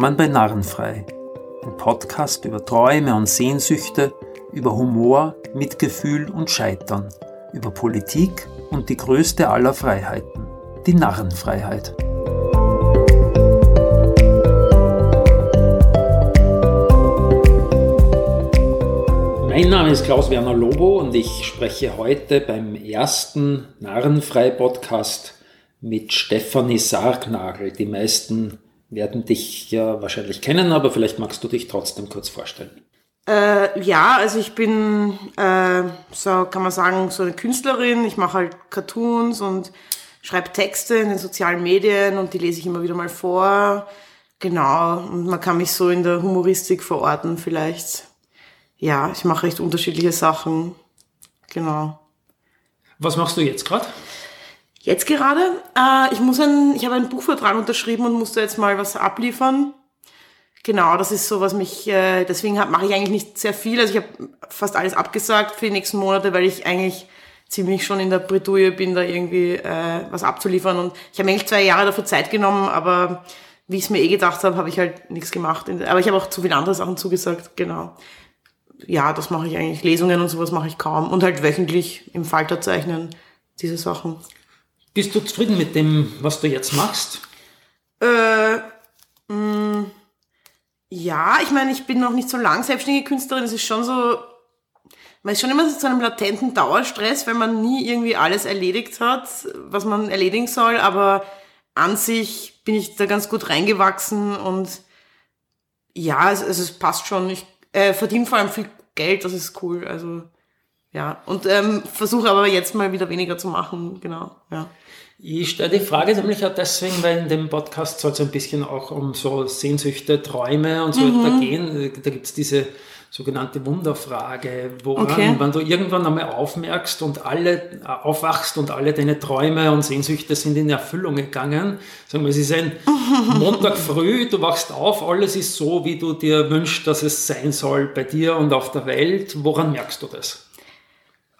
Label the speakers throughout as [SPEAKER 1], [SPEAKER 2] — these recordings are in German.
[SPEAKER 1] Willkommen bei Narrenfrei, ein Podcast über Träume und Sehnsüchte, über Humor, Mitgefühl und Scheitern, über Politik und die größte aller Freiheiten, die Narrenfreiheit. Mein Name ist Klaus-Werner Lobo und ich spreche heute beim ersten Narrenfrei-Podcast mit Stefanie Sargnagel. Die meisten werden dich ja wahrscheinlich kennen, aber vielleicht magst du dich trotzdem kurz vorstellen.
[SPEAKER 2] Äh, ja, also ich bin, äh, so kann man sagen, so eine Künstlerin. Ich mache halt Cartoons und schreibe Texte in den sozialen Medien und die lese ich immer wieder mal vor. Genau, und man kann mich so in der Humoristik verorten vielleicht. Ja, ich mache recht unterschiedliche Sachen. Genau.
[SPEAKER 1] Was machst du jetzt gerade?
[SPEAKER 2] Jetzt gerade, äh, ich muss ein, ich habe einen Buchvertrag unterschrieben und musste jetzt mal was abliefern. Genau, das ist so, was mich, äh, deswegen mache ich eigentlich nicht sehr viel. Also ich habe fast alles abgesagt für die nächsten Monate, weil ich eigentlich ziemlich schon in der Bredouille bin, da irgendwie äh, was abzuliefern. Und ich habe eigentlich zwei Jahre dafür Zeit genommen, aber wie ich es mir eh gedacht habe, habe ich halt nichts gemacht. Aber ich habe auch zu viele andere Sachen zugesagt, genau. Ja, das mache ich eigentlich. Lesungen und sowas mache ich kaum. Und halt wöchentlich im Falter zeichnen, diese Sachen.
[SPEAKER 1] Bist du zufrieden mit dem, was du jetzt machst?
[SPEAKER 2] Äh, mh, mm, ja, ich meine, ich bin noch nicht so lang selbstständige Künstlerin. Es ist schon so, man ist schon immer so zu einem latenten Dauerstress, weil man nie irgendwie alles erledigt hat, was man erledigen soll. Aber an sich bin ich da ganz gut reingewachsen und ja, es, es passt schon. Ich äh, verdiene vor allem viel Geld, das ist cool. Also ja, und ähm, versuche aber jetzt mal wieder weniger zu machen, genau, ja.
[SPEAKER 1] Ich stelle die Frage nämlich auch deswegen, weil in dem Podcast soll es ein bisschen auch um so Sehnsüchte, Träume und so mhm. weiter gehen. Da gibt es diese sogenannte Wunderfrage, woran, okay. wenn du irgendwann einmal aufmerkst und alle äh, aufwachst und alle deine Träume und Sehnsüchte sind in Erfüllung gegangen. Sagen wir, es ist ein Montag früh, du wachst auf, alles ist so, wie du dir wünschst, dass es sein soll bei dir und auf der Welt. Woran merkst du das?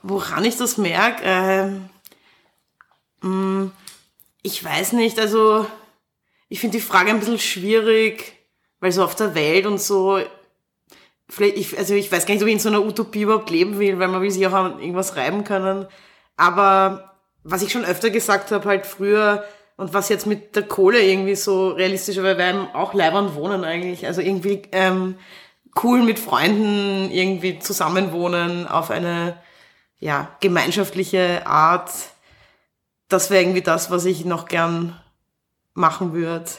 [SPEAKER 2] Woran ich das merke? Äh, ich weiß nicht, also ich finde die Frage ein bisschen schwierig, weil so auf der Welt und so, vielleicht, ich, also ich weiß gar nicht, ob ich in so einer Utopie überhaupt leben will, weil man will sich auch an irgendwas reiben können. Aber was ich schon öfter gesagt habe, halt früher, und was jetzt mit der Kohle irgendwie so realistisch, weil wir haben auch leibend wohnen eigentlich. Also irgendwie ähm, cool mit Freunden irgendwie zusammenwohnen auf eine ja, gemeinschaftliche Art. Das wäre irgendwie das, was ich noch gern machen würde.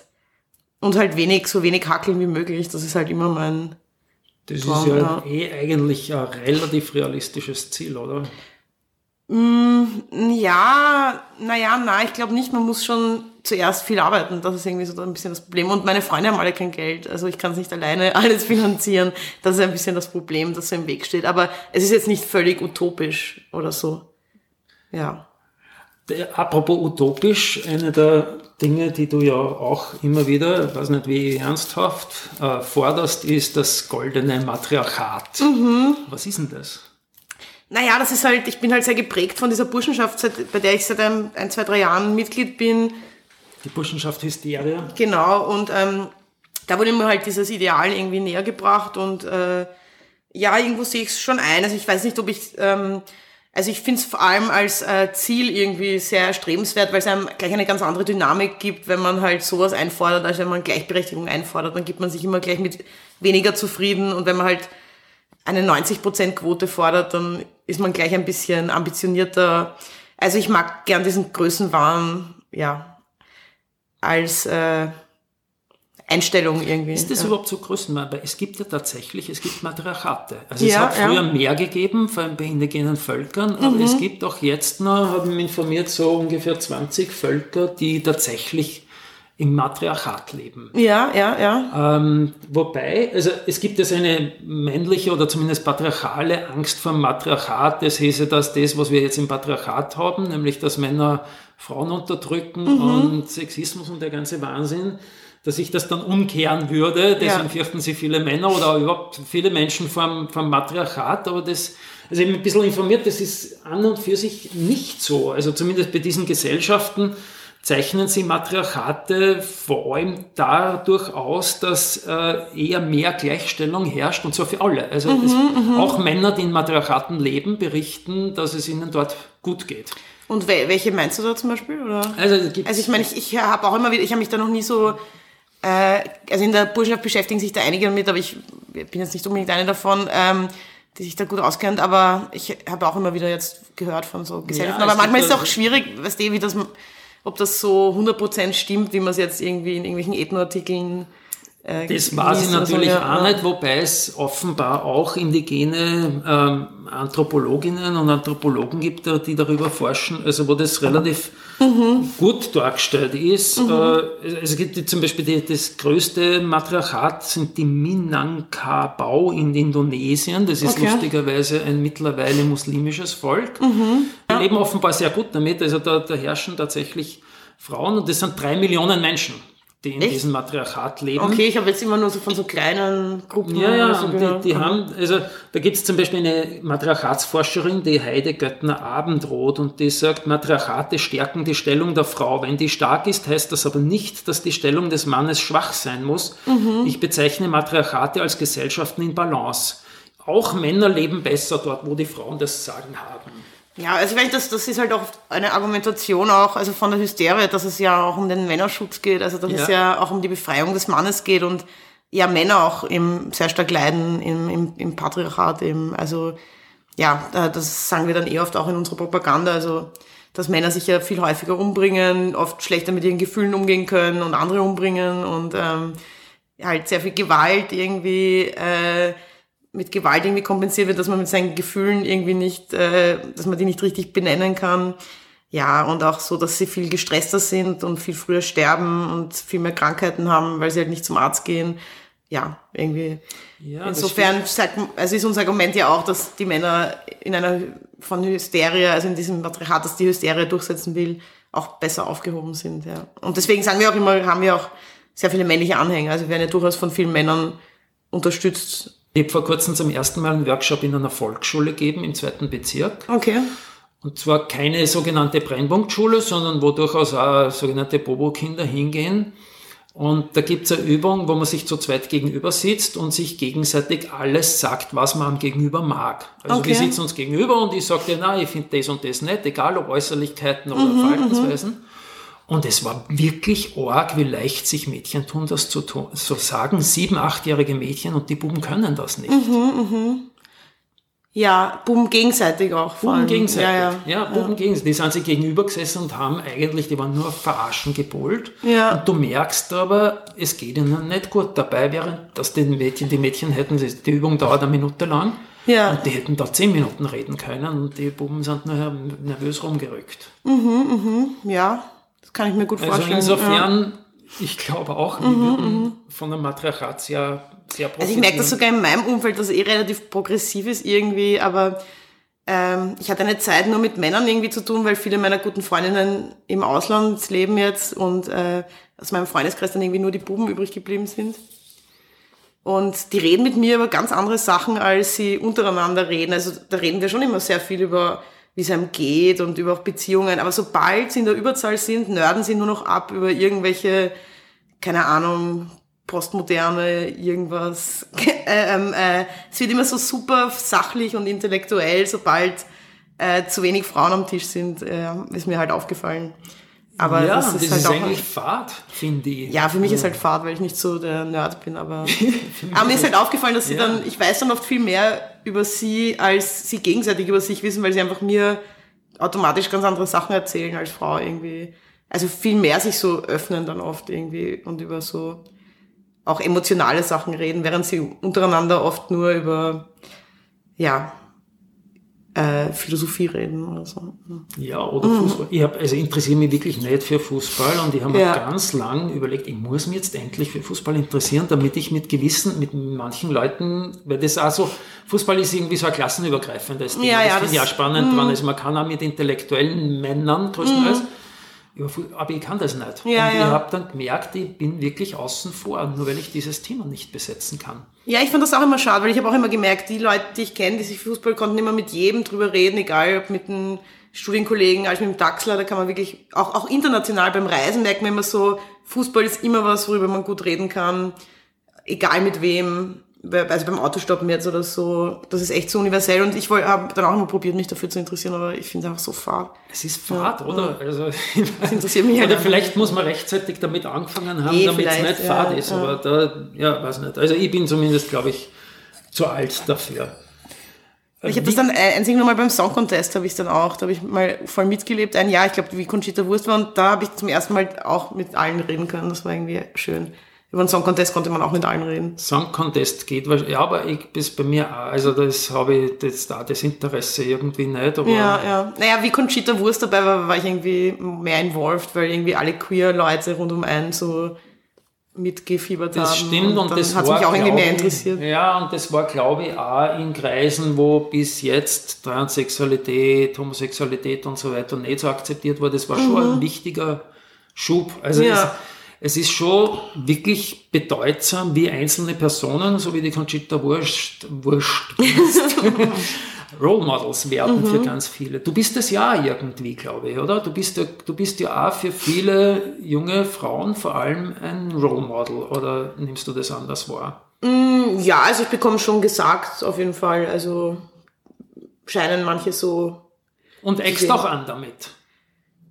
[SPEAKER 2] Und halt wenig, so wenig hackeln wie möglich. Das ist halt immer mein.
[SPEAKER 1] Das Traum, ist ja, ja, eh eigentlich ein relativ realistisches Ziel, oder?
[SPEAKER 2] Mm, ja, naja, nein, ich glaube nicht. Man muss schon zuerst viel arbeiten. Das ist irgendwie so ein bisschen das Problem. Und meine Freunde haben alle kein Geld. Also ich kann es nicht alleine alles finanzieren. Das ist ein bisschen das Problem, das so im Weg steht. Aber es ist jetzt nicht völlig utopisch oder so. Ja.
[SPEAKER 1] Apropos utopisch, eine der Dinge, die du ja auch immer wieder, ich weiß nicht wie ernsthaft, äh, forderst, ist das goldene Matriarchat. Mhm. Was ist denn das?
[SPEAKER 2] Naja, das ist halt, ich bin halt sehr geprägt von dieser Burschenschaft, bei der ich seit ein, ein zwei, drei Jahren Mitglied bin
[SPEAKER 1] die Burschenschaft Hysteria.
[SPEAKER 2] Genau, und ähm, da wurde mir halt dieses Ideal irgendwie näher gebracht und äh, ja, irgendwo sehe ich es schon ein. Also ich weiß nicht, ob ich, ähm, also ich finde es vor allem als äh, Ziel irgendwie sehr erstrebenswert, weil es einem gleich eine ganz andere Dynamik gibt, wenn man halt sowas einfordert, als wenn man Gleichberechtigung einfordert, dann gibt man sich immer gleich mit weniger zufrieden und wenn man halt eine 90% Quote fordert, dann ist man gleich ein bisschen ambitionierter. Also ich mag gern diesen Größenwahn, ja, als äh, Einstellung irgendwie.
[SPEAKER 1] Ist das ja. überhaupt so größenwahnbar? Es gibt ja tatsächlich, es gibt Matriarchate. Also ja, es hat früher ja. mehr gegeben, vor allem bei indigenen Völkern, aber mhm. es gibt auch jetzt noch, haben wir informiert, so ungefähr 20 Völker, die tatsächlich im Matriarchat leben.
[SPEAKER 2] Ja, ja, ja.
[SPEAKER 1] Ähm, wobei, also es gibt jetzt eine männliche oder zumindest patriarchale Angst vor dem Matriarchat. Das hieße, dass das, was wir jetzt im Patriarchat haben, nämlich dass Männer Frauen unterdrücken mhm. und Sexismus und der ganze Wahnsinn, dass ich das dann umkehren würde. Deswegen ja. fürchten sie viele Männer oder überhaupt viele Menschen vom, vom Matriarchat. Aber das, also ich bin ein bisschen informiert, das ist an und für sich nicht so. Also zumindest bei diesen Gesellschaften, zeichnen sie Matriarchate vor allem dadurch aus, dass äh, eher mehr Gleichstellung herrscht und zwar für alle. Also mhm, es, mhm. auch Männer, die in Matriarchaten leben, berichten, dass es ihnen dort gut geht.
[SPEAKER 2] Und welche meinst du da zum Beispiel? Oder? Also, also ich meine, ich, ich habe auch immer wieder, ich habe mich da noch nie so, äh, also in der Burschenschaft beschäftigen sich da einige damit, aber ich bin jetzt nicht unbedingt eine davon. Ähm, die sich da gut auskennt, aber ich habe auch immer wieder jetzt gehört von so Gesellschaften. Ja, aber manchmal ist es auch schwierig, weißt du, wie das ob das so 100% stimmt, wie man es jetzt irgendwie in irgendwelchen Ethnoartikeln
[SPEAKER 1] äh, das weiß ich natürlich ja. auch nicht, wobei es offenbar auch indigene ähm, Anthropologinnen und Anthropologen gibt, die darüber forschen, also wo das relativ mhm. gut dargestellt ist. Mhm. Äh, es gibt zum Beispiel die, das größte Matriarchat sind die Minangkabau in Indonesien. Das ist okay. lustigerweise ein mittlerweile muslimisches Volk. Mhm. Die leben offenbar sehr gut damit. Also da, da herrschen tatsächlich Frauen und das sind drei Millionen Menschen die in Echt? diesem Matriarchat leben.
[SPEAKER 2] Okay, ich habe jetzt immer nur so von so kleinen Gruppen.
[SPEAKER 1] Ja, ja, so die, die haben, also da gibt es zum Beispiel eine Matriarchatsforscherin, die Heide Göttner Abendrot, und die sagt, Matriarchate stärken die Stellung der Frau. Wenn die stark ist, heißt das aber nicht, dass die Stellung des Mannes schwach sein muss. Mhm. Ich bezeichne Matriarchate als Gesellschaften in Balance. Auch Männer leben besser dort, wo die Frauen das Sagen haben.
[SPEAKER 2] Ja, also ich das, das ist halt auch eine Argumentation auch, also von der Hysterie, dass es ja auch um den Männerschutz geht, also dass ja. es ja auch um die Befreiung des Mannes geht und ja Männer auch im, sehr stark leiden im, im, im Patriarchat eben. Also ja, das sagen wir dann eh oft auch in unserer Propaganda, also dass Männer sich ja viel häufiger umbringen, oft schlechter mit ihren Gefühlen umgehen können und andere umbringen und ähm, halt sehr viel Gewalt irgendwie äh, mit Gewalt irgendwie kompensiert wird, dass man mit seinen Gefühlen irgendwie nicht, äh, dass man die nicht richtig benennen kann. Ja, und auch so, dass sie viel gestresster sind und viel früher sterben und viel mehr Krankheiten haben, weil sie halt nicht zum Arzt gehen. Ja, irgendwie. Ja, Insofern sagt, also ist unser Argument ja auch, dass die Männer in einer von Hysterie, also in diesem Matriarchat, das die Hysterie durchsetzen will, auch besser aufgehoben sind. Ja. Und deswegen sagen wir auch immer, haben wir auch sehr viele männliche Anhänger. Also wir werden ja durchaus von vielen Männern unterstützt
[SPEAKER 1] ich habe vor kurzem zum ersten Mal einen Workshop in einer Volksschule gegeben im zweiten Bezirk.
[SPEAKER 2] Okay.
[SPEAKER 1] Und zwar keine sogenannte Brennpunktschule, sondern wo durchaus auch sogenannte Bobo-Kinder hingehen. Und da gibt's eine Übung, wo man sich zu zweit gegenüber sitzt und sich gegenseitig alles sagt, was man am Gegenüber mag. Also okay. wir sitzen uns gegenüber und ich sage dir, na, ich finde das und das nicht, egal ob Äußerlichkeiten oder mhm, Verhaltensweisen. Mhm. Und es war wirklich arg, wie leicht sich Mädchen tun, das zu tun. So sagen sieben, achtjährige Mädchen und die Buben können das nicht.
[SPEAKER 2] Mhm, mh. Ja, Buben gegenseitig auch.
[SPEAKER 1] Buben gegenseitig. Ja, ja. ja Buben ja. gegenseitig. Die sind sich gegenüber gesessen und haben eigentlich, die waren nur auf Verarschen gepolt. Ja. Und du merkst aber, es geht ihnen nicht gut dabei, während das den Mädchen, die Mädchen hätten, die Übung dauert eine Minute lang. Ja. Und die hätten da zehn Minuten reden können und die Buben sind nur nervös rumgerückt.
[SPEAKER 2] Mhm, mhm, ja kann ich mir gut also vorstellen.
[SPEAKER 1] Also insofern, ja. ich glaube auch, wir mhm, würden mhm. von der Matriarchat sehr, sehr
[SPEAKER 2] profitieren. Also ich merke das sogar in meinem Umfeld, das eh relativ progressiv ist irgendwie, aber ähm, ich hatte eine Zeit nur mit Männern irgendwie zu tun, weil viele meiner guten Freundinnen im Ausland leben jetzt und äh, aus meinem Freundeskreis dann irgendwie nur die Buben übrig geblieben sind. Und die reden mit mir über ganz andere Sachen, als sie untereinander reden. Also da reden wir schon immer sehr viel über wie es einem geht und über Beziehungen. Aber sobald sie in der Überzahl sind, nörden sie nur noch ab über irgendwelche, keine Ahnung, postmoderne, irgendwas. äh, ähm, äh, es wird immer so super sachlich und intellektuell, sobald äh, zu wenig Frauen am Tisch sind, äh, ist mir halt aufgefallen.
[SPEAKER 1] Aber ja, das ist, das halt ist auch eigentlich Fahrt, finde ich.
[SPEAKER 2] Ja, für mich ja. ist halt Fahrt, weil ich nicht so der Nerd bin. Aber, aber mir ist halt aufgefallen, dass sie ja. dann, ich weiß dann oft viel mehr über sie, als sie gegenseitig über sich wissen, weil sie einfach mir automatisch ganz andere Sachen erzählen als Frau irgendwie. Also viel mehr sich so öffnen dann oft irgendwie und über so auch emotionale Sachen reden, während sie untereinander oft nur über, ja, äh, Philosophie reden oder so.
[SPEAKER 1] Ja, oder mhm. Fußball. Ich hab, also interessiere mich wirklich nicht für Fußball und ich habe ja. mir ganz lang überlegt, ich muss mich jetzt endlich für Fußball interessieren, damit ich mit gewissen, mit manchen Leuten, weil das auch so, Fußball ist irgendwie so ein klassenübergreifendes Ding. Ja, ja, das finde ich auch spannend dran. Mhm. Also man kann auch mit intellektuellen Männern größtenteils mhm aber ich kann das nicht. Ja, und ja. ich habe dann gemerkt, ich bin wirklich außen vor, nur weil ich dieses Thema nicht besetzen kann.
[SPEAKER 2] Ja, ich fand das auch immer schade, weil ich habe auch immer gemerkt, die Leute, die ich kenne, die sich Fußball konnten immer mit jedem drüber reden, egal ob mit einem Studienkollegen als mit dem Daxler, da kann man wirklich, auch, auch international beim Reisen merkt man immer so, Fußball ist immer was, worüber man gut reden kann, egal mit wem, also beim Autostoppen jetzt oder so, das ist echt so universell und ich habe dann auch mal probiert, mich dafür zu interessieren, aber ich finde es einfach so fad.
[SPEAKER 1] Es ist fad, ja, oder? Ja. Also, das interessiert mich Oder vielleicht muss man rechtzeitig damit angefangen haben, nee, damit es nicht ja, fad ist, aber da, ja, weiß nicht. Also ich bin zumindest, glaube ich, zu alt dafür.
[SPEAKER 2] Ich habe das dann einzig nur mal beim Song Contest habe ich dann auch, da habe ich mal voll mitgelebt, ein Jahr, ich glaube, wie Conchita Wurst war und da habe ich zum ersten Mal auch mit allen reden können, das war irgendwie schön. Über den Song Contest konnte man auch mit allen reden.
[SPEAKER 1] Song Contest geht, ja, aber ich, bis bei mir auch, also das habe ich das, da das Interesse irgendwie nicht. Aber
[SPEAKER 2] ja, ja. Naja, wie Conchita Wurst dabei war, war ich irgendwie mehr involved, weil irgendwie alle queer Leute rund um einen so mitgefiebert
[SPEAKER 1] das haben. Stimmt, und, und das hat mich auch irgendwie mehr interessiert. Ja, und das war, glaube ich, auch in Kreisen, wo bis jetzt Transsexualität, Homosexualität und so weiter nicht so akzeptiert war. Das war mhm. schon ein wichtiger Schub. Also ja. es, es, ist schon wirklich bedeutsam, wie einzelne Personen, so wie die Conchita Wurst, Wurst Role Models werden mhm. für ganz viele. Du bist es ja irgendwie, glaube ich, oder? Du bist ja, du bist ja auch für viele junge Frauen vor allem ein Role Model, oder nimmst du das anders wahr?
[SPEAKER 2] Mm, ja, also ich bekomme schon gesagt, auf jeden Fall. Also scheinen manche so.
[SPEAKER 1] Und eckst auch an damit?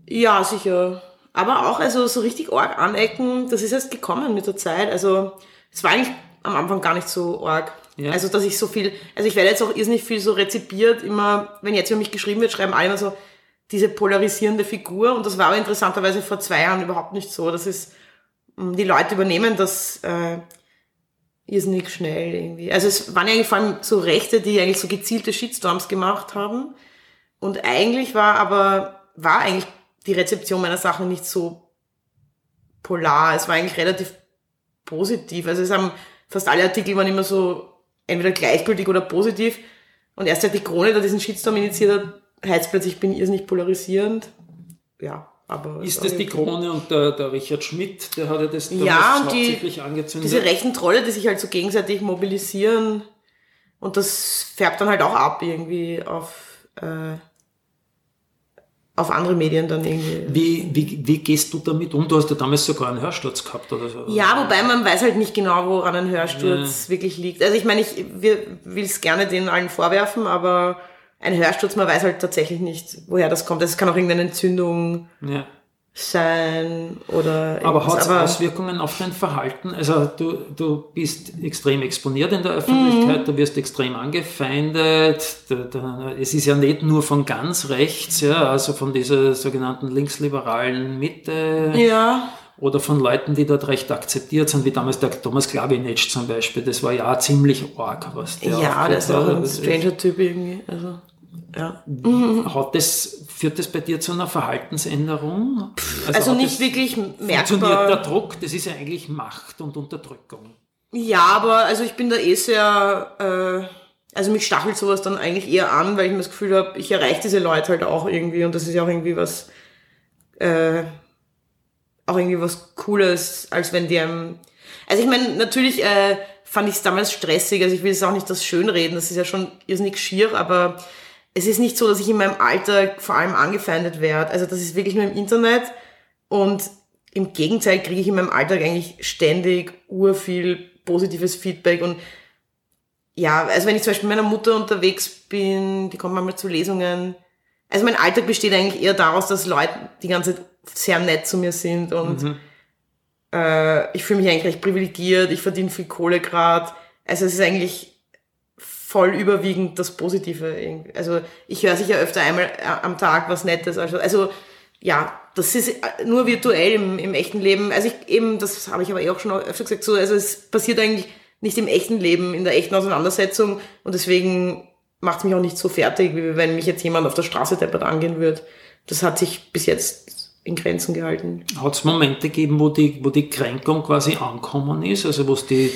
[SPEAKER 2] Ja, sicher. Aber auch also so richtig arg anecken, das ist erst gekommen mit der Zeit. Also es war eigentlich am Anfang gar nicht so arg. Ja. Also, dass ich so viel, also ich werde jetzt auch irrsinnig viel so rezipiert, immer, wenn jetzt über mich geschrieben wird, schreiben alle immer so, diese polarisierende Figur. Und das war aber interessanterweise vor zwei Jahren überhaupt nicht so. Das ist, mm, die Leute übernehmen das äh, irrsinnig schnell irgendwie. Also es waren ja eigentlich vor allem so Rechte, die eigentlich so gezielte Shitstorms gemacht haben. Und eigentlich war aber, war eigentlich die Rezeption meiner Sachen nicht so polar. Es war eigentlich relativ positiv. Also es haben fast alle Artikel waren immer so entweder gleichgültig oder positiv. Und erst seit die Krone da diesen Shitstorm initiiert hat, heißt plötzlich, ich bin irrsinnig polarisierend. Ja, aber.
[SPEAKER 1] Ist das die Krone und der, der Richard Schmidt, der hat ja das
[SPEAKER 2] ja, und die, angezündet? Diese rechten Trolle, die sich halt so gegenseitig mobilisieren. Und das färbt dann halt auch ab irgendwie auf, äh, auf andere Medien dann irgendwie.
[SPEAKER 1] Wie, wie, wie gehst du damit um? Du hast ja damals sogar einen Hörsturz gehabt oder so.
[SPEAKER 2] Ja, wobei man weiß halt nicht genau, woran ein Hörsturz ja. wirklich liegt. Also ich meine, ich will es gerne den allen vorwerfen, aber ein Hörsturz, man weiß halt tatsächlich nicht, woher das kommt. Also es kann auch irgendeine Entzündung. Ja sein oder
[SPEAKER 1] aber hat es Auswirkungen auf dein Verhalten? Also du, du bist extrem exponiert in der Öffentlichkeit, mhm. du wirst extrem angefeindet. Es ist ja nicht nur von ganz rechts, ja, also von dieser sogenannten linksliberalen Mitte. Ja. Oder von Leuten, die dort recht akzeptiert sind, wie damals der Thomas Klabinetsch zum Beispiel. Das war ja ziemlich arg, was
[SPEAKER 2] der Ja, das auch ein stranger Typ irgendwie. Also.
[SPEAKER 1] Ja. Hat das, führt das bei dir zu einer Verhaltensänderung?
[SPEAKER 2] Also, also nicht wirklich merkbar.
[SPEAKER 1] Funktioniert der Druck, das ist ja eigentlich Macht und Unterdrückung.
[SPEAKER 2] Ja, aber also ich bin da eh sehr, äh, also mich stachelt sowas dann eigentlich eher an, weil ich mir das Gefühl habe, ich erreiche diese Leute halt auch irgendwie und das ist ja auch irgendwie was, äh, auch irgendwie was Cooles, als wenn die einem, also ich meine, natürlich äh, fand ich es damals stressig, also ich will jetzt auch nicht das schönreden, das ist ja schon irrsinnig schier, aber es ist nicht so, dass ich in meinem Alltag vor allem angefeindet werde. Also das ist wirklich nur im Internet und im Gegenteil kriege ich in meinem Alltag eigentlich ständig urviel positives Feedback und ja, also wenn ich zum Beispiel mit meiner Mutter unterwegs bin, die kommt manchmal zu Lesungen. Also mein Alltag besteht eigentlich eher daraus, dass Leute die ganze Zeit sehr nett zu mir sind und mhm. äh, ich fühle mich eigentlich recht privilegiert, ich verdiene viel Kohle gerade. Also es ist eigentlich voll überwiegend das Positive. Also ich höre sicher öfter einmal äh, am Tag was Nettes. Also, also ja, das ist äh, nur virtuell im, im echten Leben. Also ich eben, das habe ich aber eh auch schon öfter gesagt, so, also es passiert eigentlich nicht im echten Leben, in der echten Auseinandersetzung und deswegen macht es mich auch nicht so fertig, wie wenn mich jetzt jemand auf der Straße deppert angehen würde. Das hat sich bis jetzt in Grenzen gehalten.
[SPEAKER 1] Hat es Momente gegeben, wo die, wo die Kränkung quasi ankommen ist, also wo es die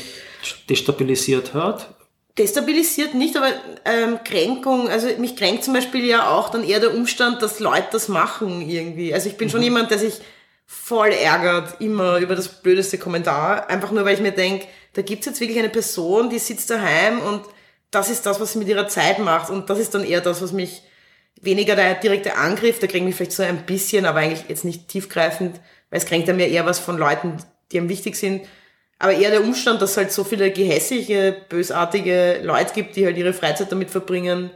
[SPEAKER 1] destabilisiert hat?
[SPEAKER 2] Destabilisiert nicht, aber ähm, Kränkung, also mich kränkt zum Beispiel ja auch dann eher der Umstand, dass Leute das machen irgendwie. Also ich bin mhm. schon jemand, der sich voll ärgert immer über das blödeste Kommentar, einfach nur weil ich mir denke, da gibt's jetzt wirklich eine Person, die sitzt daheim und das ist das, was sie mit ihrer Zeit macht und das ist dann eher das, was mich weniger der direkte Angriff, der kränkt mich vielleicht so ein bisschen, aber eigentlich jetzt nicht tiefgreifend, weil es kränkt dann mir eher was von Leuten, die ihm wichtig sind. Aber eher der Umstand, dass es halt so viele gehässige, bösartige Leute gibt, die halt ihre Freizeit damit verbringen,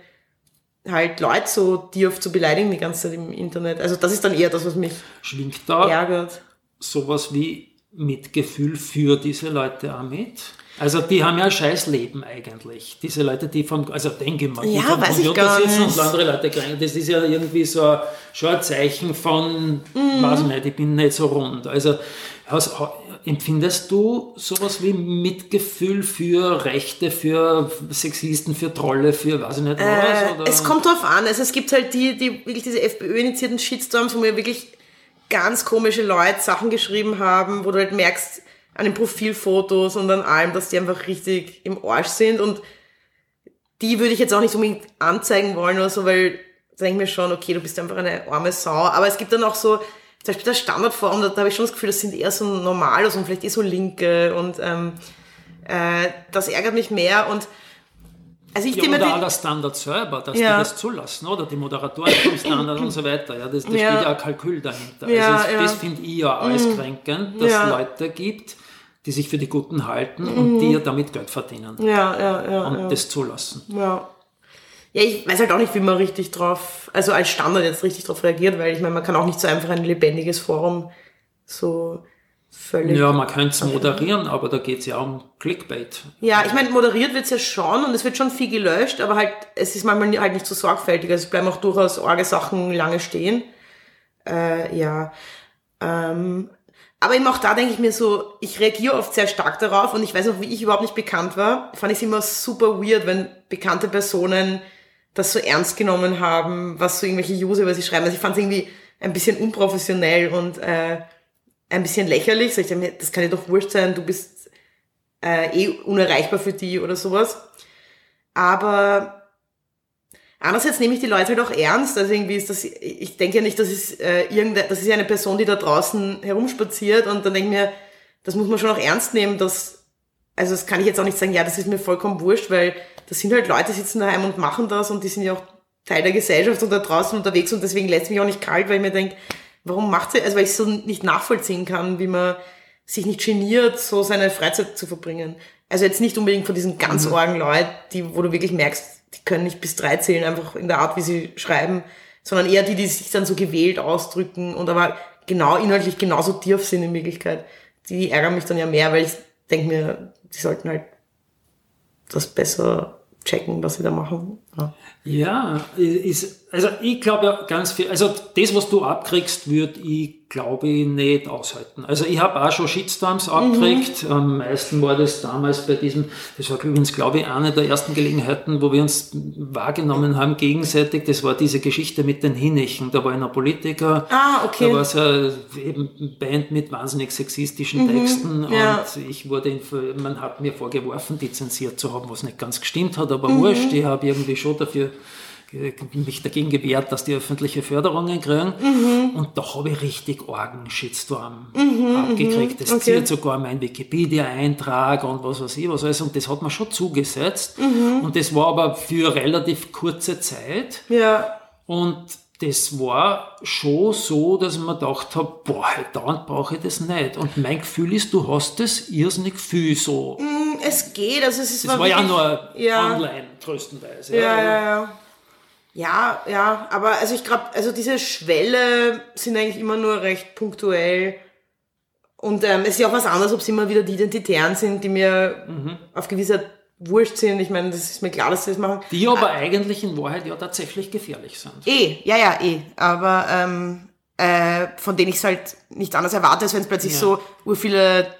[SPEAKER 2] halt Leute so dirf zu beleidigen die ganze Zeit im Internet. Also das ist dann eher das, was mich
[SPEAKER 1] Schwingt da
[SPEAKER 2] ärgert.
[SPEAKER 1] sowas wie Mitgefühl für diese Leute auch mit? Also die haben ja ein scheiß Leben eigentlich. Diese Leute, die vom, also denke mal, die
[SPEAKER 2] Ja,
[SPEAKER 1] vom
[SPEAKER 2] ich
[SPEAKER 1] Computer sitzen und andere Leute kriegen, das ist ja irgendwie so ein, schon ein Zeichen von,
[SPEAKER 2] Mhm.
[SPEAKER 1] weiß nicht, ich bin nicht so rund. Also empfindest du sowas wie Mitgefühl für Rechte, für Sexisten, für Trolle, für weiß ich nicht was?
[SPEAKER 2] Äh, es kommt drauf an. Also es gibt halt die, die wirklich diese FPÖ-initiierten Shitstorms, wo mir wirklich ganz komische Leute Sachen geschrieben haben, wo du halt merkst an den Profilfotos und an allem, dass die einfach richtig im Arsch sind und die würde ich jetzt auch nicht unbedingt anzeigen wollen oder so, weil da denke ich mir schon, okay, du bist einfach eine arme Sau. Aber es gibt dann auch so, zum Beispiel das Standardforum, da, da habe ich schon das Gefühl, das sind eher so Normalos und vielleicht eh so Linke und ähm, äh, das ärgert mich mehr und also ich
[SPEAKER 1] Ja, oder der Standard selber, dass
[SPEAKER 2] Ja.
[SPEAKER 1] die das zulassen, oder? Die Moderatoren vom Standard und so weiter. Ja, das, da
[SPEAKER 2] Ja.
[SPEAKER 1] steht ja ein Kalkül dahinter.
[SPEAKER 2] Ja,
[SPEAKER 1] also das, das finde ich ja alles kränkend, dass es Leute gibt, die sich für die Guten halten und die ja damit Geld verdienen.
[SPEAKER 2] Ja, ja, ja.
[SPEAKER 1] Und das zulassen.
[SPEAKER 2] ja. Ja, ich weiß halt auch nicht, wie man richtig drauf, also als Standard jetzt richtig drauf reagiert, weil ich meine, man kann auch nicht so einfach ein lebendiges Forum so völlig.
[SPEAKER 1] Ja, man könnte es moderieren, aber da geht es ja um Clickbait.
[SPEAKER 2] Ja, ich meine, moderiert wird's ja schon und es wird schon viel gelöscht, aber halt, es ist manchmal halt nicht so sorgfältig. Also es bleiben auch durchaus arge Sachen lange stehen. Äh, ja. Ähm, aber eben auch da denke ich mir so, ich reagiere oft sehr stark darauf und ich weiß noch, wie ich überhaupt nicht bekannt war, fand ich es immer super weird, wenn bekannte Personen das so ernst genommen haben, was so irgendwelche User über sie schreiben. Also ich fand es irgendwie ein bisschen unprofessionell und äh, ein bisschen lächerlich. So ich denke mir, das kann dir doch wurscht sein, du bist äh, eh unerreichbar für die oder sowas. Aber andererseits nehme ich die Leute halt auch ernst. Also irgendwie ist das, ich denke ja nicht, das ist äh, irgendeine, das ist ja eine Person, die da draußen herumspaziert und dann denke ich mir, das muss man schon auch ernst nehmen, dass, also das kann ich jetzt auch nicht sagen, ja, das ist mir vollkommen wurscht, weil das sind halt Leute, die sitzen daheim und machen das und die sind ja auch Teil der Gesellschaft und da draußen unterwegs und deswegen lässt mich auch nicht kalt, weil ich mir denke, warum macht sie, also weil ich so nicht nachvollziehen kann, wie man sich nicht geniert, so seine Freizeit zu verbringen. Also jetzt nicht unbedingt von diesen ganz argen Leuten, die, wo du wirklich merkst, die können nicht bis drei zählen, einfach in der Art, wie sie schreiben, sondern eher die, die sich dann so gewählt ausdrücken und aber genau inhaltlich genauso tief sind in Wirklichkeit. Die ärgern mich dann ja mehr, weil ich denke mir, die sollten halt das besser checken, was sie da machen. Ja.
[SPEAKER 1] Ja, ist, also ich glaube ja ganz viel, also das, was du abkriegst, würde ich, glaube ich, nicht aushalten. Also ich habe auch schon Shitstorms abgekriegt. Am meisten war das damals bei diesem, das war übrigens, glaube ich, eine der ersten Gelegenheiten, wo wir uns wahrgenommen haben gegenseitig. Das war diese Geschichte mit den Hinnichen. Da war einer Politiker,
[SPEAKER 2] Ah, okay.
[SPEAKER 1] da war so eine eben Band mit wahnsinnig sexistischen Texten
[SPEAKER 2] ja.
[SPEAKER 1] und ich wurde, in, man hat mir vorgeworfen, die zensiert zu haben, was nicht ganz gestimmt hat, aber wurscht, ich habe irgendwie schon dafür mich dagegen gewehrt, dass die öffentliche Förderungen kriegen. Und da habe ich richtig argen Shitstorm abgekriegt. Das
[SPEAKER 2] okay.
[SPEAKER 1] zieht sogar mein Wikipedia-Eintrag und was weiß ich was alles. Und das hat man schon zugesetzt. Und das war aber für relativ kurze Zeit.
[SPEAKER 2] Ja,
[SPEAKER 1] Und das war schon so, dass ich mir gedacht habe, boah, halt dauernd brauche ich das nicht. Und mein Gefühl ist, du hast das irrsinnig viel so.
[SPEAKER 2] es geht, also es ist
[SPEAKER 1] Das war ja
[SPEAKER 2] wirklich-
[SPEAKER 1] nur
[SPEAKER 2] ja.
[SPEAKER 1] online, größtenteils.
[SPEAKER 2] Ja, ja, ja. Ja, ja, aber also ich glaube, also diese Schwelle sind eigentlich immer nur recht punktuell. Und ähm, es ist ja auch was anderes, ob es immer wieder die Identitären sind, die mir auf gewisse Wurscht sind. Ich meine, das ist mir klar, dass sie das machen.
[SPEAKER 1] Die aber eigentlich in Wahrheit ja tatsächlich gefährlich sind.
[SPEAKER 2] Eh, ja, ja, eh. Aber ähm, äh, von denen ich es halt nicht anders erwarte, als wenn es plötzlich
[SPEAKER 1] Ja.
[SPEAKER 2] so ur viele,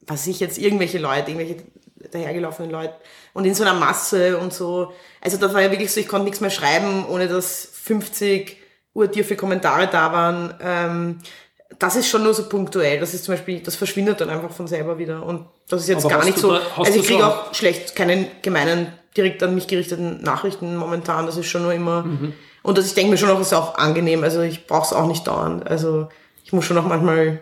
[SPEAKER 2] was ich jetzt, irgendwelche Leute, irgendwelche dahergelaufenen Leute und in so einer Masse und so. Also das war ja wirklich so, ich konnte nichts mehr schreiben, ohne dass 50 urtiefe Kommentare da waren. Ähm, das ist schon nur so punktuell. Das ist zum Beispiel, das verschwindet dann einfach von selber wieder. Und das ist jetzt
[SPEAKER 1] Aber
[SPEAKER 2] gar nicht so.
[SPEAKER 1] da-
[SPEAKER 2] also ich kriege auch schlecht keine gemeinen, direkt an mich gerichteten Nachrichten momentan. Das ist schon nur immer. Und das, ich denke mir schon auch, ist auch angenehm. Also ich brauche es auch nicht dauernd. Also ich muss schon auch manchmal ein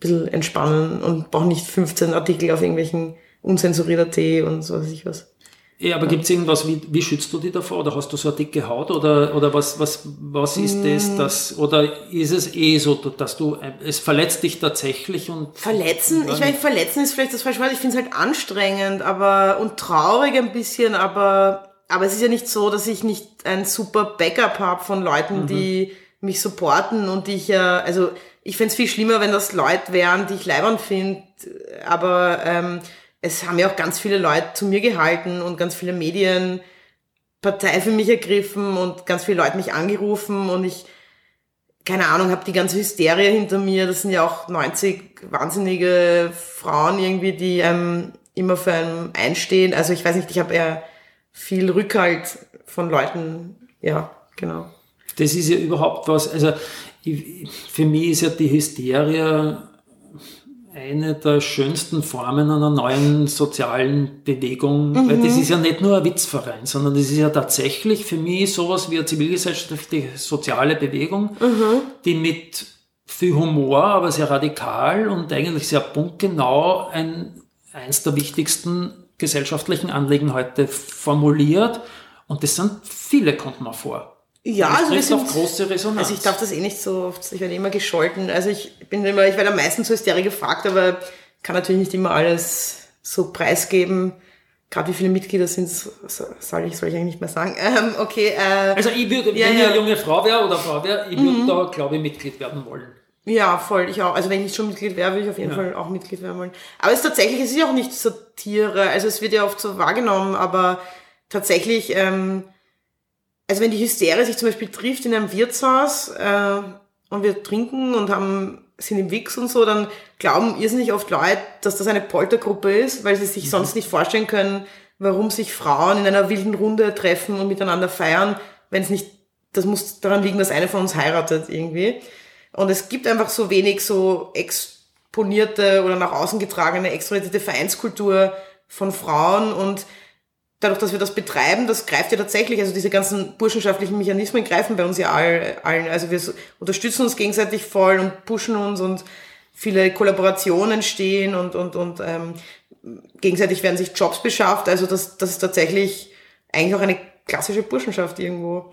[SPEAKER 2] bisschen entspannen und brauche nicht 15 Artikel auf irgendwelchen unzensuriert.at und so weiß ich was.
[SPEAKER 1] Ja, aber gibt es irgendwas, wie, wie schützt du dich davor? Oder hast du so eine dicke Haut? Oder, oder was, was, was ist das, mm. das? Oder ist es eh so, dass du, es verletzt dich tatsächlich und.
[SPEAKER 2] Verletzen? Ich meine, verletzen ist vielleicht das falsche Wort. Ich finde es halt anstrengend, aber, und traurig ein bisschen, aber, aber es ist ja nicht so, dass ich nicht ein super Backup habe von Leuten, mhm. die mich supporten und die ich ja, also, ich fände es viel schlimmer, wenn das Leute wären, die ich leibern finde, aber, ähm, es haben ja auch ganz viele Leute zu mir gehalten und ganz viele Medien Partei für mich ergriffen und ganz viele Leute mich angerufen und ich, keine Ahnung, habe die ganze Hysterie hinter mir. Das sind ja auch 90 wahnsinnige Frauen irgendwie, die ähm, immer für einen einstehen. Also ich weiß nicht, ich habe eher viel Rückhalt von Leuten. Ja, genau.
[SPEAKER 1] Das ist ja überhaupt was, also ich, für mich ist ja die Hysterie eine der schönsten Formen einer neuen sozialen Bewegung, mhm. weil das ist ja nicht nur ein Witzverein, sondern das ist ja tatsächlich für mich sowas wie eine zivilgesellschaftliche soziale Bewegung, mhm. die mit viel Humor, aber sehr radikal und eigentlich sehr punktgenau ein, eins der wichtigsten gesellschaftlichen Anliegen heute formuliert. Und das sind viele, kommt man vor.
[SPEAKER 2] Ja, also wir
[SPEAKER 1] sind, auf große Resonanz.
[SPEAKER 2] Also ich darf das eh nicht so oft, ich werde immer gescholten. Also ich bin immer, ich werde am meisten zur Hysterie gefragt, aber kann natürlich nicht immer alles so preisgeben. Gerade wie viele Mitglieder sind soll ich, soll ich eigentlich nicht mehr sagen. Ähm, okay. Äh,
[SPEAKER 1] also ich würde, ja, wenn ja. ich eine junge Frau wäre oder Frau wäre, ich würde mhm. da, glaube ich, Mitglied werden wollen.
[SPEAKER 2] Ja, voll, ich auch. Also wenn ich schon Mitglied wäre, würde ich auf jeden ja. Fall auch Mitglied werden wollen. Aber es ist tatsächlich, es ist ja auch nicht Satire. Also es wird ja oft so wahrgenommen, aber tatsächlich, ähm, also wenn die Hysterie sich zum Beispiel trifft in einem Wirtshaus äh, und wir trinken und haben sind im Wix und so, dann glauben irrsinnig oft Leute, dass das eine Poltergruppe ist, weil sie sich mhm. sonst nicht vorstellen können, warum sich Frauen in einer wilden Runde treffen und miteinander feiern, wenn es nicht, das muss daran liegen, dass eine von uns heiratet irgendwie. Und es gibt einfach so wenig so exponierte oder nach außen getragene, extrovertierte Vereinskultur von Frauen und dadurch, dass wir das betreiben, das greift ja tatsächlich, also diese ganzen burschenschaftlichen Mechanismen greifen bei uns ja all, allen. Also wir unterstützen uns gegenseitig voll und pushen uns und viele Kollaborationen stehen und, und, und ähm, gegenseitig werden sich Jobs beschafft. Also das, das ist tatsächlich eigentlich auch eine klassische Burschenschaft irgendwo.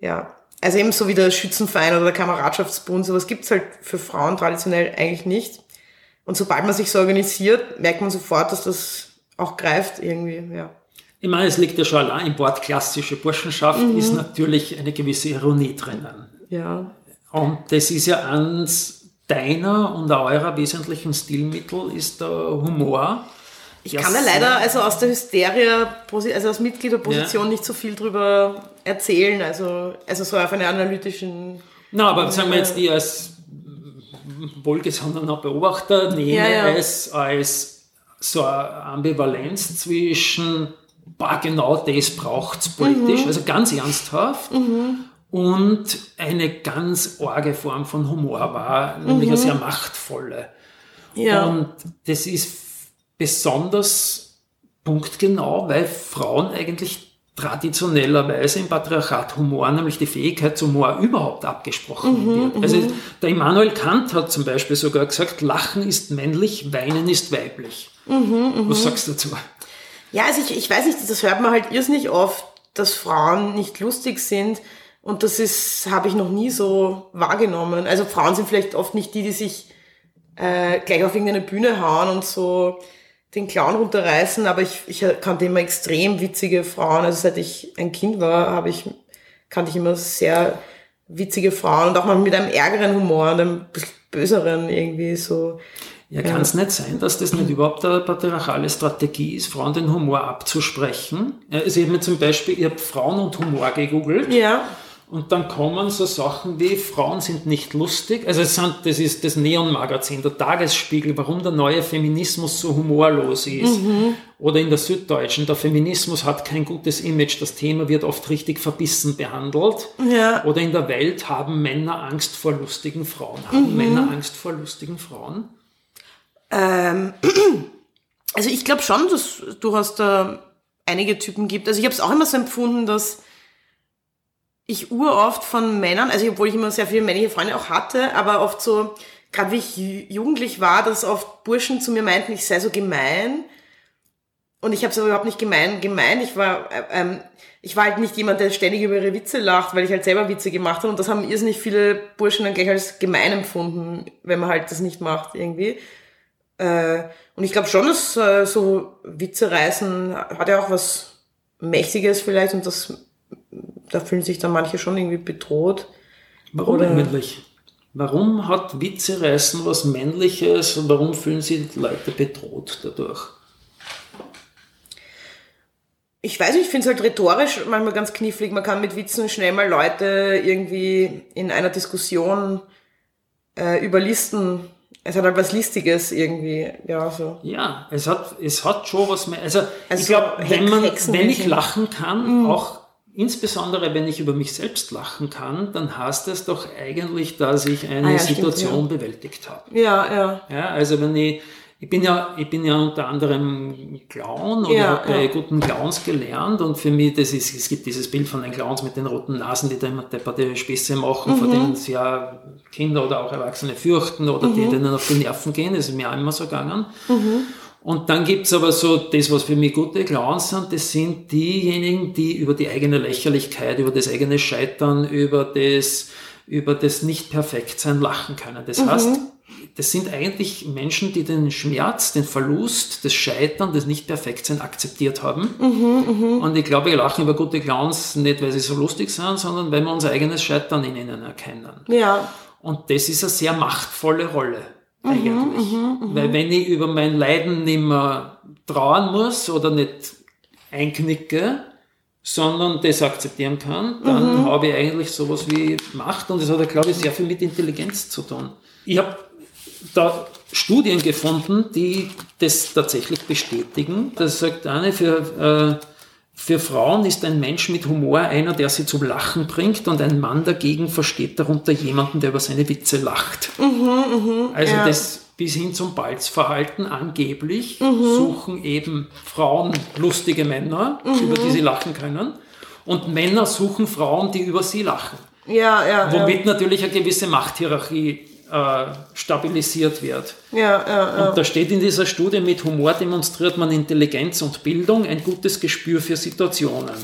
[SPEAKER 2] Ja. Also eben so wie der Schützenverein oder der Kameradschaftsbund, sowas gibt's halt für Frauen traditionell eigentlich nicht. Und sobald man sich so organisiert, merkt man sofort, dass das auch greift irgendwie, ja.
[SPEAKER 1] Ich meine, es liegt ja schon allein im Wort klassische Burschenschaft, mhm. ist natürlich eine gewisse Ironie drinnen.
[SPEAKER 2] Ja.
[SPEAKER 1] Und das ist ja eins deiner und eurer wesentlichen Stilmittel, ist der Humor.
[SPEAKER 2] Ich kann ja leider also aus der Hysterie, also aus Mitgliederposition ja. nicht so viel drüber erzählen, also, also so auf einer analytischen.
[SPEAKER 1] Na, aber sagen wir jetzt, die als wohlgesonnener Beobachter nehme ja, ja. es als so eine Ambivalenz zwischen bah, genau das braucht es politisch, mhm. also ganz ernsthaft. Mhm. Und eine ganz orge Form von Humor war, nämlich eine mhm. sehr machtvolle. Ja. Und das ist besonders punktgenau, weil Frauen eigentlich traditionellerweise im Patriarchat Humor, nämlich die Fähigkeit zum Humor überhaupt abgesprochen mhm, wird. Also mhm. der Immanuel Kant hat zum Beispiel sogar gesagt, Lachen ist männlich, Weinen ist weiblich. Mhm, Was sagst du dazu?
[SPEAKER 2] Ja, also ich, ich weiß nicht, das hört man halt irrsinnig oft, dass Frauen nicht lustig sind. Und das ist, habe ich noch nie so wahrgenommen. Also Frauen sind vielleicht oft nicht die, die sich äh, gleich auf irgendeine Bühne hauen und so den Clown runterreißen, aber ich, ich kannte immer extrem witzige Frauen. Also seit ich ein Kind war, habe ich, kannte ich immer sehr witzige Frauen und auch mal mit einem ärgeren Humor und einem böseren irgendwie so.
[SPEAKER 1] Ja, kann es nicht sein, dass das nicht überhaupt eine patriarchale Strategie ist, Frauen den Humor abzusprechen? Also ich habe mir zum Beispiel, ich habe Frauen und Humor gegoogelt.
[SPEAKER 2] Ja.
[SPEAKER 1] Und dann kommen so Sachen wie Frauen sind nicht lustig. Also es sind, das ist das Neon-Magazin, der Tagesspiegel, warum der neue Feminismus so humorlos ist. Mhm. Oder in der Süddeutschen, der Feminismus hat kein gutes Image, das Thema wird oft richtig verbissen behandelt.
[SPEAKER 2] Ja.
[SPEAKER 1] Oder in der Welt haben Männer Angst vor lustigen Frauen. Haben mhm. Männer Angst vor lustigen Frauen?
[SPEAKER 2] Ähm, also ich glaube schon, dass du hast da einige Typen gibt. Also ich habe es auch immer so empfunden, dass ich uroft von Männern, also obwohl ich immer sehr viele männliche Freunde auch hatte, aber oft so, gerade wie ich jugendlich war, dass oft Burschen zu mir meinten, ich sei so gemein. und ich habe es überhaupt nicht gemein, gemeint. Ich war, äh, ähm, ich war halt nicht jemand, der ständig über ihre Witze lacht, weil ich halt selber Witze gemacht habe. Und das haben irrsinnig viele Burschen dann gleich als gemein empfunden, wenn man halt das nicht macht irgendwie. Äh, und ich glaube schon, dass äh, so Witze reißen hat ja auch was Mächtiges vielleicht und das, da fühlen sich dann manche schon irgendwie bedroht.
[SPEAKER 1] Warum Oder, eigentlich? Warum hat Witze reißen was Männliches und warum fühlen sich Leute bedroht dadurch?
[SPEAKER 2] ich weiß nicht, ich finde es halt rhetorisch manchmal ganz knifflig. Man kann mit Witzen schnell mal Leute irgendwie in einer Diskussion äh, überlisten. Es hat halt was Listiges irgendwie, ja, so.
[SPEAKER 1] Ja, es hat, es hat schon was mehr. Also, also ich glaube, wenn man, wenn ich lachen kann, mhm. auch insbesondere wenn ich über mich selbst lachen kann, dann heißt es doch eigentlich, dass ich eine ah, ja, Situation stimmt, ja. bewältigt habe.
[SPEAKER 2] Ja, ja.
[SPEAKER 1] Ja, also wenn ich, ich bin ja, ich bin ja unter anderem Clown oder ja, habe bei ja. guten Clowns gelernt und für mich, das ist, es gibt dieses Bild von den Clowns mit den roten Nasen, die da immer depperte Späße machen, mhm. vor denen sie ja Kinder oder auch Erwachsene fürchten oder mhm. die denen auf die Nerven gehen, das ist mir auch immer so gegangen. Mhm. Und dann gibt's aber so das, was für mich gute Clowns sind, das sind diejenigen, die über die eigene Lächerlichkeit, über das eigene Scheitern, über das, über das Nicht-Perfektsein lachen können. Das mhm. heißt, das sind eigentlich Menschen, die den Schmerz, den Verlust, das Scheitern, das Nicht-Perfektsein akzeptiert haben. Mhm, mh. Und ich glaube, wir lachen über gute Clowns nicht, weil sie so lustig sind, sondern weil wir unser eigenes Scheitern in ihnen erkennen.
[SPEAKER 2] Ja.
[SPEAKER 1] Und das ist eine sehr machtvolle Rolle mhm, eigentlich. Mhm, mh, weil wenn ich über mein Leiden nicht mehr trauern muss oder nicht einknicke, sondern das akzeptieren kann, dann mhm. habe ich eigentlich sowas wie Macht und das hat, glaube ich, sehr viel mit Intelligenz zu tun. Ich habe da Studien gefunden, die das tatsächlich bestätigen. Das sagt eine, für, äh, für Frauen ist ein Mensch mit Humor einer, der sie zum Lachen bringt und ein Mann dagegen versteht darunter jemanden, der über seine Witze lacht. Mhm, mh, also ja. das bis hin zum Balzverhalten angeblich mhm. suchen eben Frauen lustige Männer, mhm. über die sie lachen können. Und Männer suchen Frauen, die über sie lachen.
[SPEAKER 2] Ja, ja.
[SPEAKER 1] Womit ja. natürlich eine gewisse Machthierarchie äh, stabilisiert wird.
[SPEAKER 2] Ja, ja, ja.
[SPEAKER 1] Und da steht in dieser Studie, mit Humor demonstriert man Intelligenz und Bildung, ein gutes Gespür für Situationen.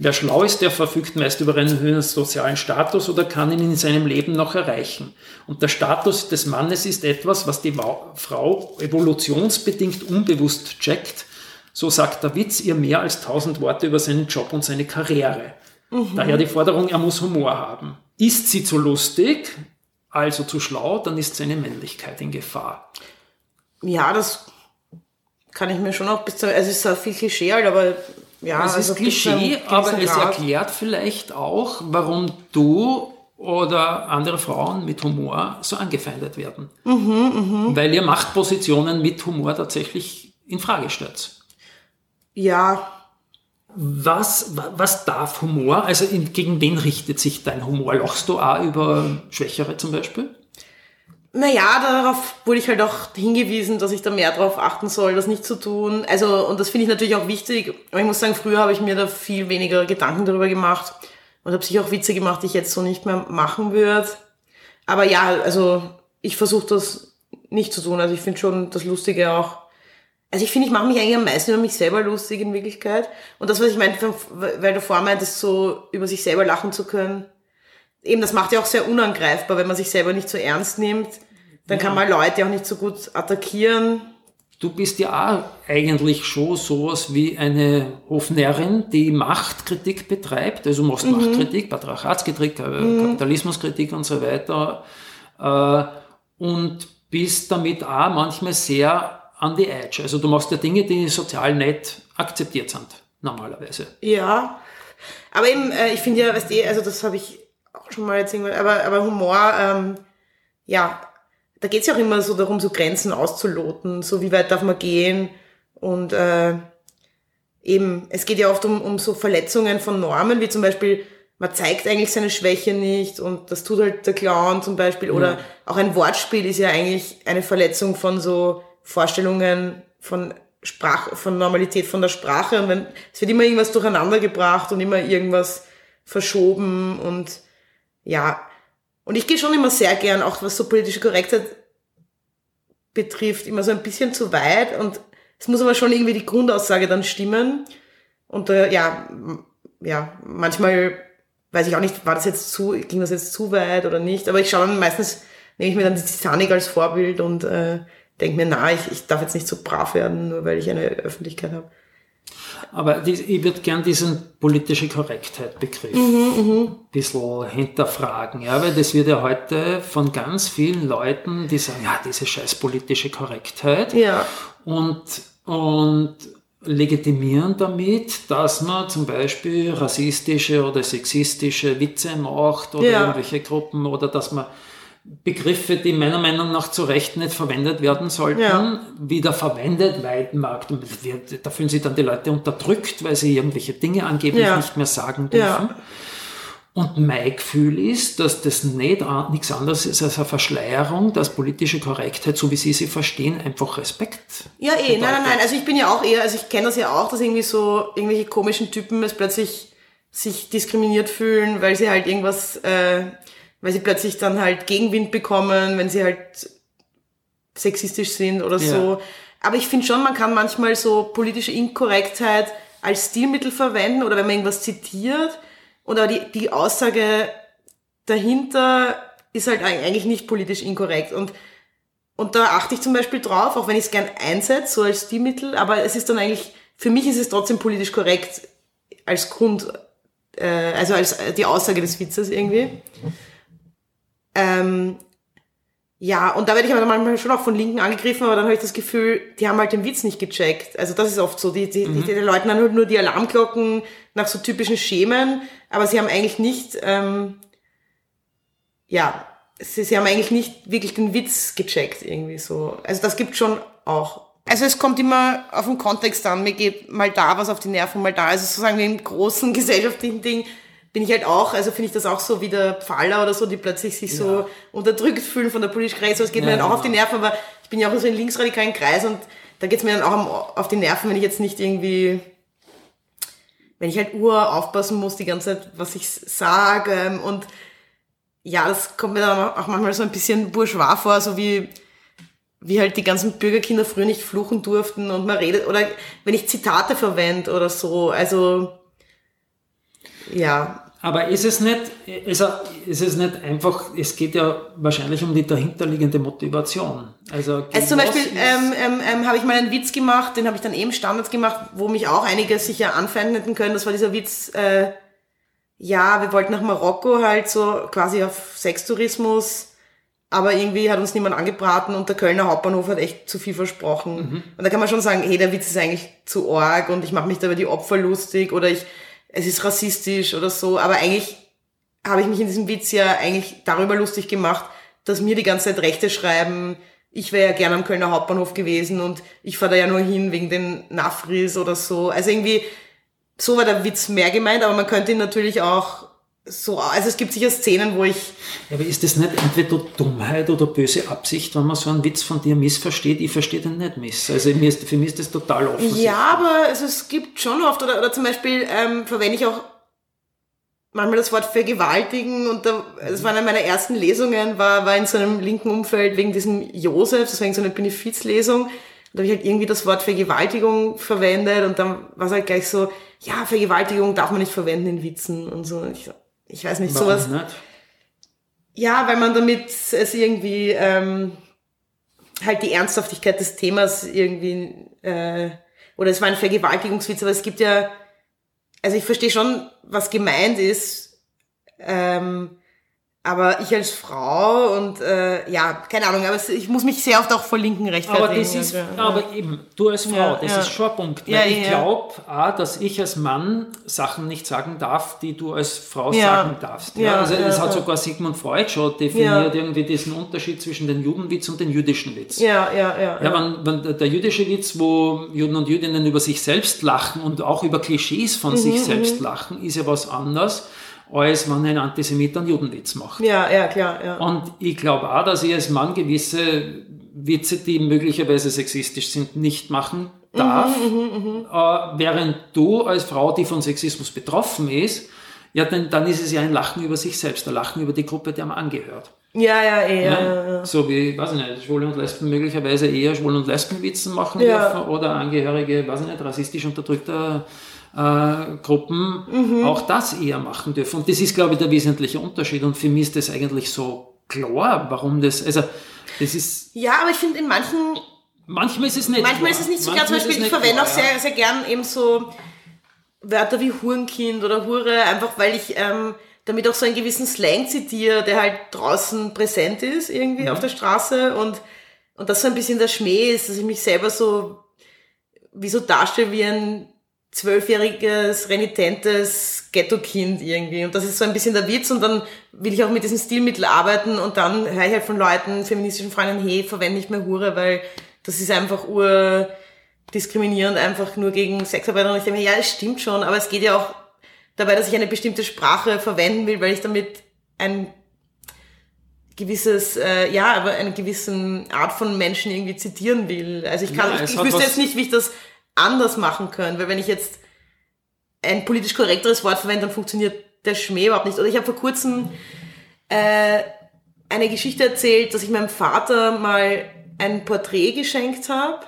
[SPEAKER 1] Wer schlau ist, der verfügt meist über einen höheren sozialen Status oder kann ihn in seinem Leben noch erreichen. Und der Status des Mannes ist etwas, was die Frau evolutionsbedingt unbewusst checkt. So sagt der Witz ihr mehr als tausend Worte über seinen Job und seine Karriere. Mhm. Daher die Forderung, er muss Humor haben. Ist sie zu lustig, also zu schlau, dann ist seine Männlichkeit in Gefahr.
[SPEAKER 2] Ja, das kann ich mir schon auch bis zu, also es ist viel Klischee halt, aber ja.
[SPEAKER 1] Es
[SPEAKER 2] also
[SPEAKER 1] ist Klischee, aber es erklärt vielleicht auch, warum du oder andere Frauen mit Humor so angefeindet werden. Mhm, mh. Weil ihr Machtpositionen mit Humor tatsächlich in Frage stellt.
[SPEAKER 2] Ja,
[SPEAKER 1] was, was darf Humor? Also in, gegen wen richtet sich dein Humor? Lachst du auch über Schwächere zum Beispiel?
[SPEAKER 2] Naja, darauf wurde ich halt auch hingewiesen, dass ich da mehr drauf achten soll, das nicht zu tun. Also, und das finde ich natürlich auch wichtig. Aber ich muss sagen, früher habe ich mir da viel weniger Gedanken darüber gemacht und habe sich auch Witze gemacht, die ich jetzt so nicht mehr machen würde. Aber ja, also ich versuche das nicht zu tun. Also ich finde schon das Lustige auch also ich finde, ich mache mich eigentlich am meisten über mich selber lustig in Wirklichkeit. Und das, was ich meinte, weil du vorher meintest, so über sich selber lachen zu können, eben das macht ja auch sehr unangreifbar, wenn man sich selber nicht so ernst nimmt. Dann ja. kann man Leute auch nicht so gut attackieren.
[SPEAKER 1] Du bist ja auch eigentlich schon sowas wie eine Hofnärrin, die Machtkritik betreibt. Also du machst mhm. Machtkritik, Patriarchatskritik, äh, mhm. Kapitalismuskritik und so weiter. Äh, und bist damit auch manchmal sehr an the edge. Also du machst ja Dinge, die sozial nicht akzeptiert sind, normalerweise.
[SPEAKER 2] Ja, aber eben, äh, ich finde ja, weißt du, also das habe ich auch schon mal erzählt, aber, aber Humor, ähm, ja, da geht es ja auch immer so darum, so Grenzen auszuloten, so wie weit darf man gehen und äh, eben, es geht ja oft um, um so Verletzungen von Normen, wie zum Beispiel, man zeigt eigentlich seine Schwäche nicht und das tut halt der Clown zum Beispiel. Oder auch ein Wortspiel ist ja eigentlich eine Verletzung von so Vorstellungen von Sprach, von Normalität von der Sprache und wenn, es wird immer irgendwas durcheinander gebracht und immer irgendwas verschoben und ja, und ich gehe schon immer sehr gern, auch was so politische Korrektheit betrifft, immer so ein bisschen zu weit und es muss aber schon irgendwie die Grundaussage dann stimmen. Und äh, ja, ja, manchmal weiß ich auch nicht, war das jetzt zu, ging das jetzt zu weit oder nicht. Aber ich schaue dann meistens, nehme ich mir dann die Titanic als Vorbild und äh, denke mir, na, ich, ich darf jetzt nicht so brav werden, nur weil ich eine Öffentlichkeit habe.
[SPEAKER 1] Aber ich würde gern diesen politische Korrektheit Begriff mhm, ein bisschen hinterfragen, ja, weil das wird ja heute von ganz vielen Leuten, die sagen, ja, diese scheiß politische Korrektheit.
[SPEAKER 2] Ja.
[SPEAKER 1] Und, und legitimieren damit, dass man zum Beispiel rassistische oder sexistische Witze macht oder ja. irgendwelche Gruppen oder dass man Begriffe, die meiner Meinung nach zu Recht nicht verwendet werden sollten, ja. wieder verwendet werden mag. Da fühlen sich dann die Leute unterdrückt, weil sie irgendwelche Dinge angeblich ja. nicht mehr sagen dürfen. Ja. Und mein Gefühl ist, dass das nicht nichts anderes ist als eine Verschleierung, dass politische Korrektheit, so wie Sie sie verstehen, einfach Respekt.
[SPEAKER 2] Ja, eh, bedeutet. nein, nein, nein. Also ich bin ja auch eher, also ich kenne das ja auch, dass irgendwie so irgendwelche komischen Typen es plötzlich sich diskriminiert fühlen, weil sie halt irgendwas äh, weil sie plötzlich dann halt Gegenwind bekommen, wenn sie halt sexistisch sind oder ja. so. Aber ich finde schon, man kann manchmal so politische Inkorrektheit als Stilmittel verwenden oder wenn man irgendwas zitiert oder die, die Aussage dahinter ist halt eigentlich nicht politisch inkorrekt. Und, und da achte ich zum Beispiel drauf, auch wenn ich es gern einsetze, so als Stilmittel, aber es ist dann eigentlich, für mich ist es trotzdem politisch korrekt als Grund, äh, also als die Aussage des Witzes irgendwie. Ähm, ja, und da werde ich aber manchmal schon auch von Linken angegriffen, aber dann habe ich das Gefühl, die haben halt den Witz nicht gecheckt. Also das ist oft so. Die, die, mhm. die, die läuten dann halt nur die Alarmglocken nach so typischen Schemen, aber sie haben eigentlich nicht, ähm, ja, sie, sie haben eigentlich nicht wirklich den Witz gecheckt irgendwie so. Also das gibt schon auch. Also es kommt immer auf den Kontext an. Mir geht mal da was auf die Nerven, mal da. Also sozusagen im großen gesellschaftlichen Ding bin ich halt auch, also finde ich das auch so wie der Pfaller oder so, die plötzlich sich ja. so unterdrückt fühlen von der politischen. So, es geht ja, mir dann auch genau. auf die Nerven, aber ich bin ja auch so in linksradikalen Kreis und da geht es mir dann auch auf die Nerven, wenn ich jetzt nicht irgendwie, wenn ich halt ur aufpassen muss die ganze Zeit, was ich sage und ja, das kommt mir dann auch manchmal so ein bisschen bourgeois vor, so wie, wie halt die ganzen Bürgerkinder früher nicht fluchen durften und man redet, oder wenn ich Zitate verwende oder so, also, ja.
[SPEAKER 1] Aber ist es nicht, ist, ist es nicht einfach, es geht ja wahrscheinlich um die dahinterliegende Motivation. Also,
[SPEAKER 2] also zum Beispiel ähm, ähm, ähm, habe ich mal einen Witz gemacht, den habe ich dann eben Standards gemacht, wo mich auch einige sicher anfeinden können. Das war dieser Witz, äh, ja, wir wollten nach Marokko halt so quasi auf Sextourismus, aber irgendwie hat uns niemand angebraten und der Kölner Hauptbahnhof hat echt zu viel versprochen. Mhm. Und da kann man schon sagen, hey, der Witz ist eigentlich zu arg und ich mache mich da über die Opfer lustig oder ich es ist rassistisch oder so, aber eigentlich habe ich mich in diesem Witz ja eigentlich darüber lustig gemacht, dass mir die ganze Zeit Rechte schreiben, ich wäre ja gerne am Kölner Hauptbahnhof gewesen und ich fahre da ja nur hin wegen den Nafris oder so. Also irgendwie, so war der Witz mehr gemeint, aber man könnte ihn natürlich auch so, also es gibt sicher Szenen, wo ich.
[SPEAKER 1] Ja, aber ist das nicht entweder Dummheit oder böse Absicht, wenn man so einen Witz von dir missversteht? Ich verstehe den nicht miss. Also mir ist, für mich ist das total offen.
[SPEAKER 2] Ja, aber also es gibt schon oft, oder, oder zum Beispiel ähm, verwende ich auch manchmal das Wort vergewaltigen und da, das war eine meiner ersten Lesungen, war, war in so einem linken Umfeld wegen diesem Josef, das war in so eine Benefizlesung. Da habe ich halt irgendwie das Wort Vergewaltigung verwendet und dann war es halt gleich so, ja, Vergewaltigung darf man nicht verwenden in Witzen und so. Und ich so, ich weiß nicht, Warum sowas. Nicht? Ja, weil man damit es irgendwie ähm, halt die Ernsthaftigkeit des Themas irgendwie äh, oder es war ein Vergewaltigungswitz, aber es gibt ja, also ich verstehe schon, was gemeint ist. Ähm, aber ich als Frau und äh, ja, keine Ahnung, aber ich muss mich sehr oft auch vor Linken rechtfertigen.
[SPEAKER 1] Aber, das ist, ja. aber eben, du als Frau, ja, das ja. ist schon ein Punkt. Weil ich glaube, dass ich als Mann Sachen nicht sagen darf, die du als Frau sagen darfst. Ja, also es hat sogar Sigmund Freud schon definiert, irgendwie diesen Unterschied zwischen dem Judenwitz und dem jüdischen Witz.
[SPEAKER 2] Ja, ja, ja.
[SPEAKER 1] ja, wenn, wenn der jüdische Witz, wo Juden und Jüdinnen über sich selbst lachen und auch über Klischees von mhm, sich selbst mhm. lachen, ist ja was anderes als wenn ein Antisemit einen Judenwitz macht.
[SPEAKER 2] Ja, ja, klar. Ja.
[SPEAKER 1] Und ich glaube auch, dass ich als Mann gewisse Witze, die möglicherweise sexistisch sind, nicht machen darf, mhm, mh, mh. Äh, während du als Frau, die von Sexismus betroffen ist, ja, dann, dann ist es ja ein Lachen über sich selbst, ein Lachen über die Gruppe, der man angehört.
[SPEAKER 2] Ja, ja, eher. Ja,
[SPEAKER 1] ja. So wie, weiß ich nicht, Schwule und Lesben möglicherweise eher Schwule und Lesbenwitzen machen ja. dürfen oder Angehörige, weiß ich nicht, rassistisch unterdrückter äh, Gruppen mhm. auch das eher machen dürfen. Und das ist, glaube ich, der wesentliche Unterschied. Und für mich ist das eigentlich so klar, warum das, also das ist.
[SPEAKER 2] Ja, aber ich finde in manchen.
[SPEAKER 1] Manchmal ist es nicht
[SPEAKER 2] Manchmal klar. ist es nicht so klar. Zum Beispiel, ich verwende klar, auch sehr, sehr gern eben so Wörter wie Hurenkind oder Hure, einfach weil ich ähm, damit auch so einen gewissen Slang zitiere, der halt draußen präsent ist, irgendwie mhm. auf der Straße und, und das so ein bisschen der Schmäh ist, dass ich mich selber so, wie so darstelle wie ein zwölfjähriges, renitentes Ghetto-Kind irgendwie. Und das ist so ein bisschen der Witz und dann will ich auch mit diesem Stilmittel arbeiten und dann höre ich halt von Leuten, feministischen Freunden, hey, verwende nicht mehr Hure, weil das ist einfach ur diskriminierend einfach nur gegen Sexarbeiter. Und ich denke mir, ja, es stimmt schon, aber es geht ja auch dabei, dass ich eine bestimmte Sprache verwenden will, weil ich damit ein gewisses, äh, ja, aber eine gewissen Art von Menschen irgendwie zitieren will. Also ich kann, ja, ich, ich wüsste jetzt nicht, wie ich das anders machen können, weil wenn ich jetzt ein politisch korrekteres Wort verwende, dann funktioniert der Schmäh überhaupt nicht. Oder ich habe vor kurzem äh, eine Geschichte erzählt, dass ich meinem Vater mal ein Porträt geschenkt habe.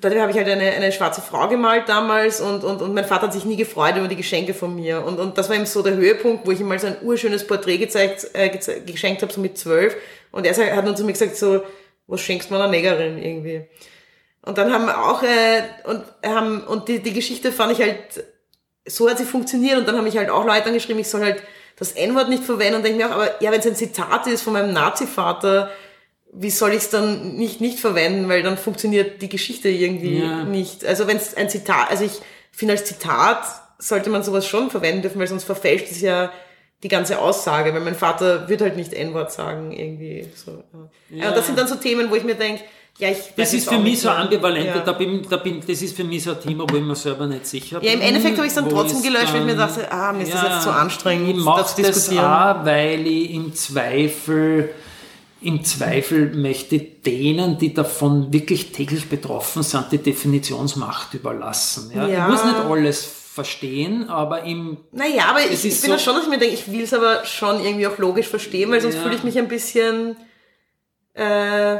[SPEAKER 2] Dadurch habe ich halt eine, eine schwarze Frau gemalt damals und, und, und mein Vater hat sich nie gefreut über die Geschenke von mir. Und, und das war eben so der Höhepunkt, wo ich ihm mal so ein urschönes Porträt gezeigt, äh, geschenkt habe, so mit zwölf. Und er hat dann zu mir gesagt, so, was schenkst du einer Negerin irgendwie? Und dann haben auch, äh, und haben, und die, die Geschichte fand ich halt, so hat sie funktioniert und dann haben mich halt auch Leute angeschrieben, ich soll halt das N-Wort nicht verwenden und denke mir auch, aber ja, wenn es ein Zitat ist von meinem Nazi-Vater, wie soll ich es dann nicht nicht verwenden, weil dann funktioniert die Geschichte irgendwie ja. nicht. Also wenn es ein Zitat, also ich finde als Zitat sollte man sowas schon verwenden dürfen, weil sonst verfälscht es ja die ganze Aussage, weil mein Vater wird halt nicht N-Wort sagen irgendwie. So. Ja. ja. Und das sind dann so Themen, wo ich mir denke, ja, ich
[SPEAKER 1] das ist für mich so ambivalent, ja. da bin, da bin, das ist für mich so ein Thema, wo ich mir selber nicht sicher bin.
[SPEAKER 2] Ja, im Endeffekt habe ich es dann trotzdem gelöscht, weil ich mir dachte, ah, mir ist ja, das jetzt zu anstrengend,
[SPEAKER 1] ich diskutieren. Das auch, weil ich im Zweifel, im Zweifel möchte denen, die davon wirklich täglich betroffen sind, die Definitionsmacht überlassen. Ja? ja. Ich muss nicht alles verstehen, aber im...
[SPEAKER 2] Naja, aber ich, ich bin so, schon, dass ich mir denke, ich will es aber schon irgendwie auch logisch verstehen, weil sonst ja. fühle ich mich ein bisschen... Äh,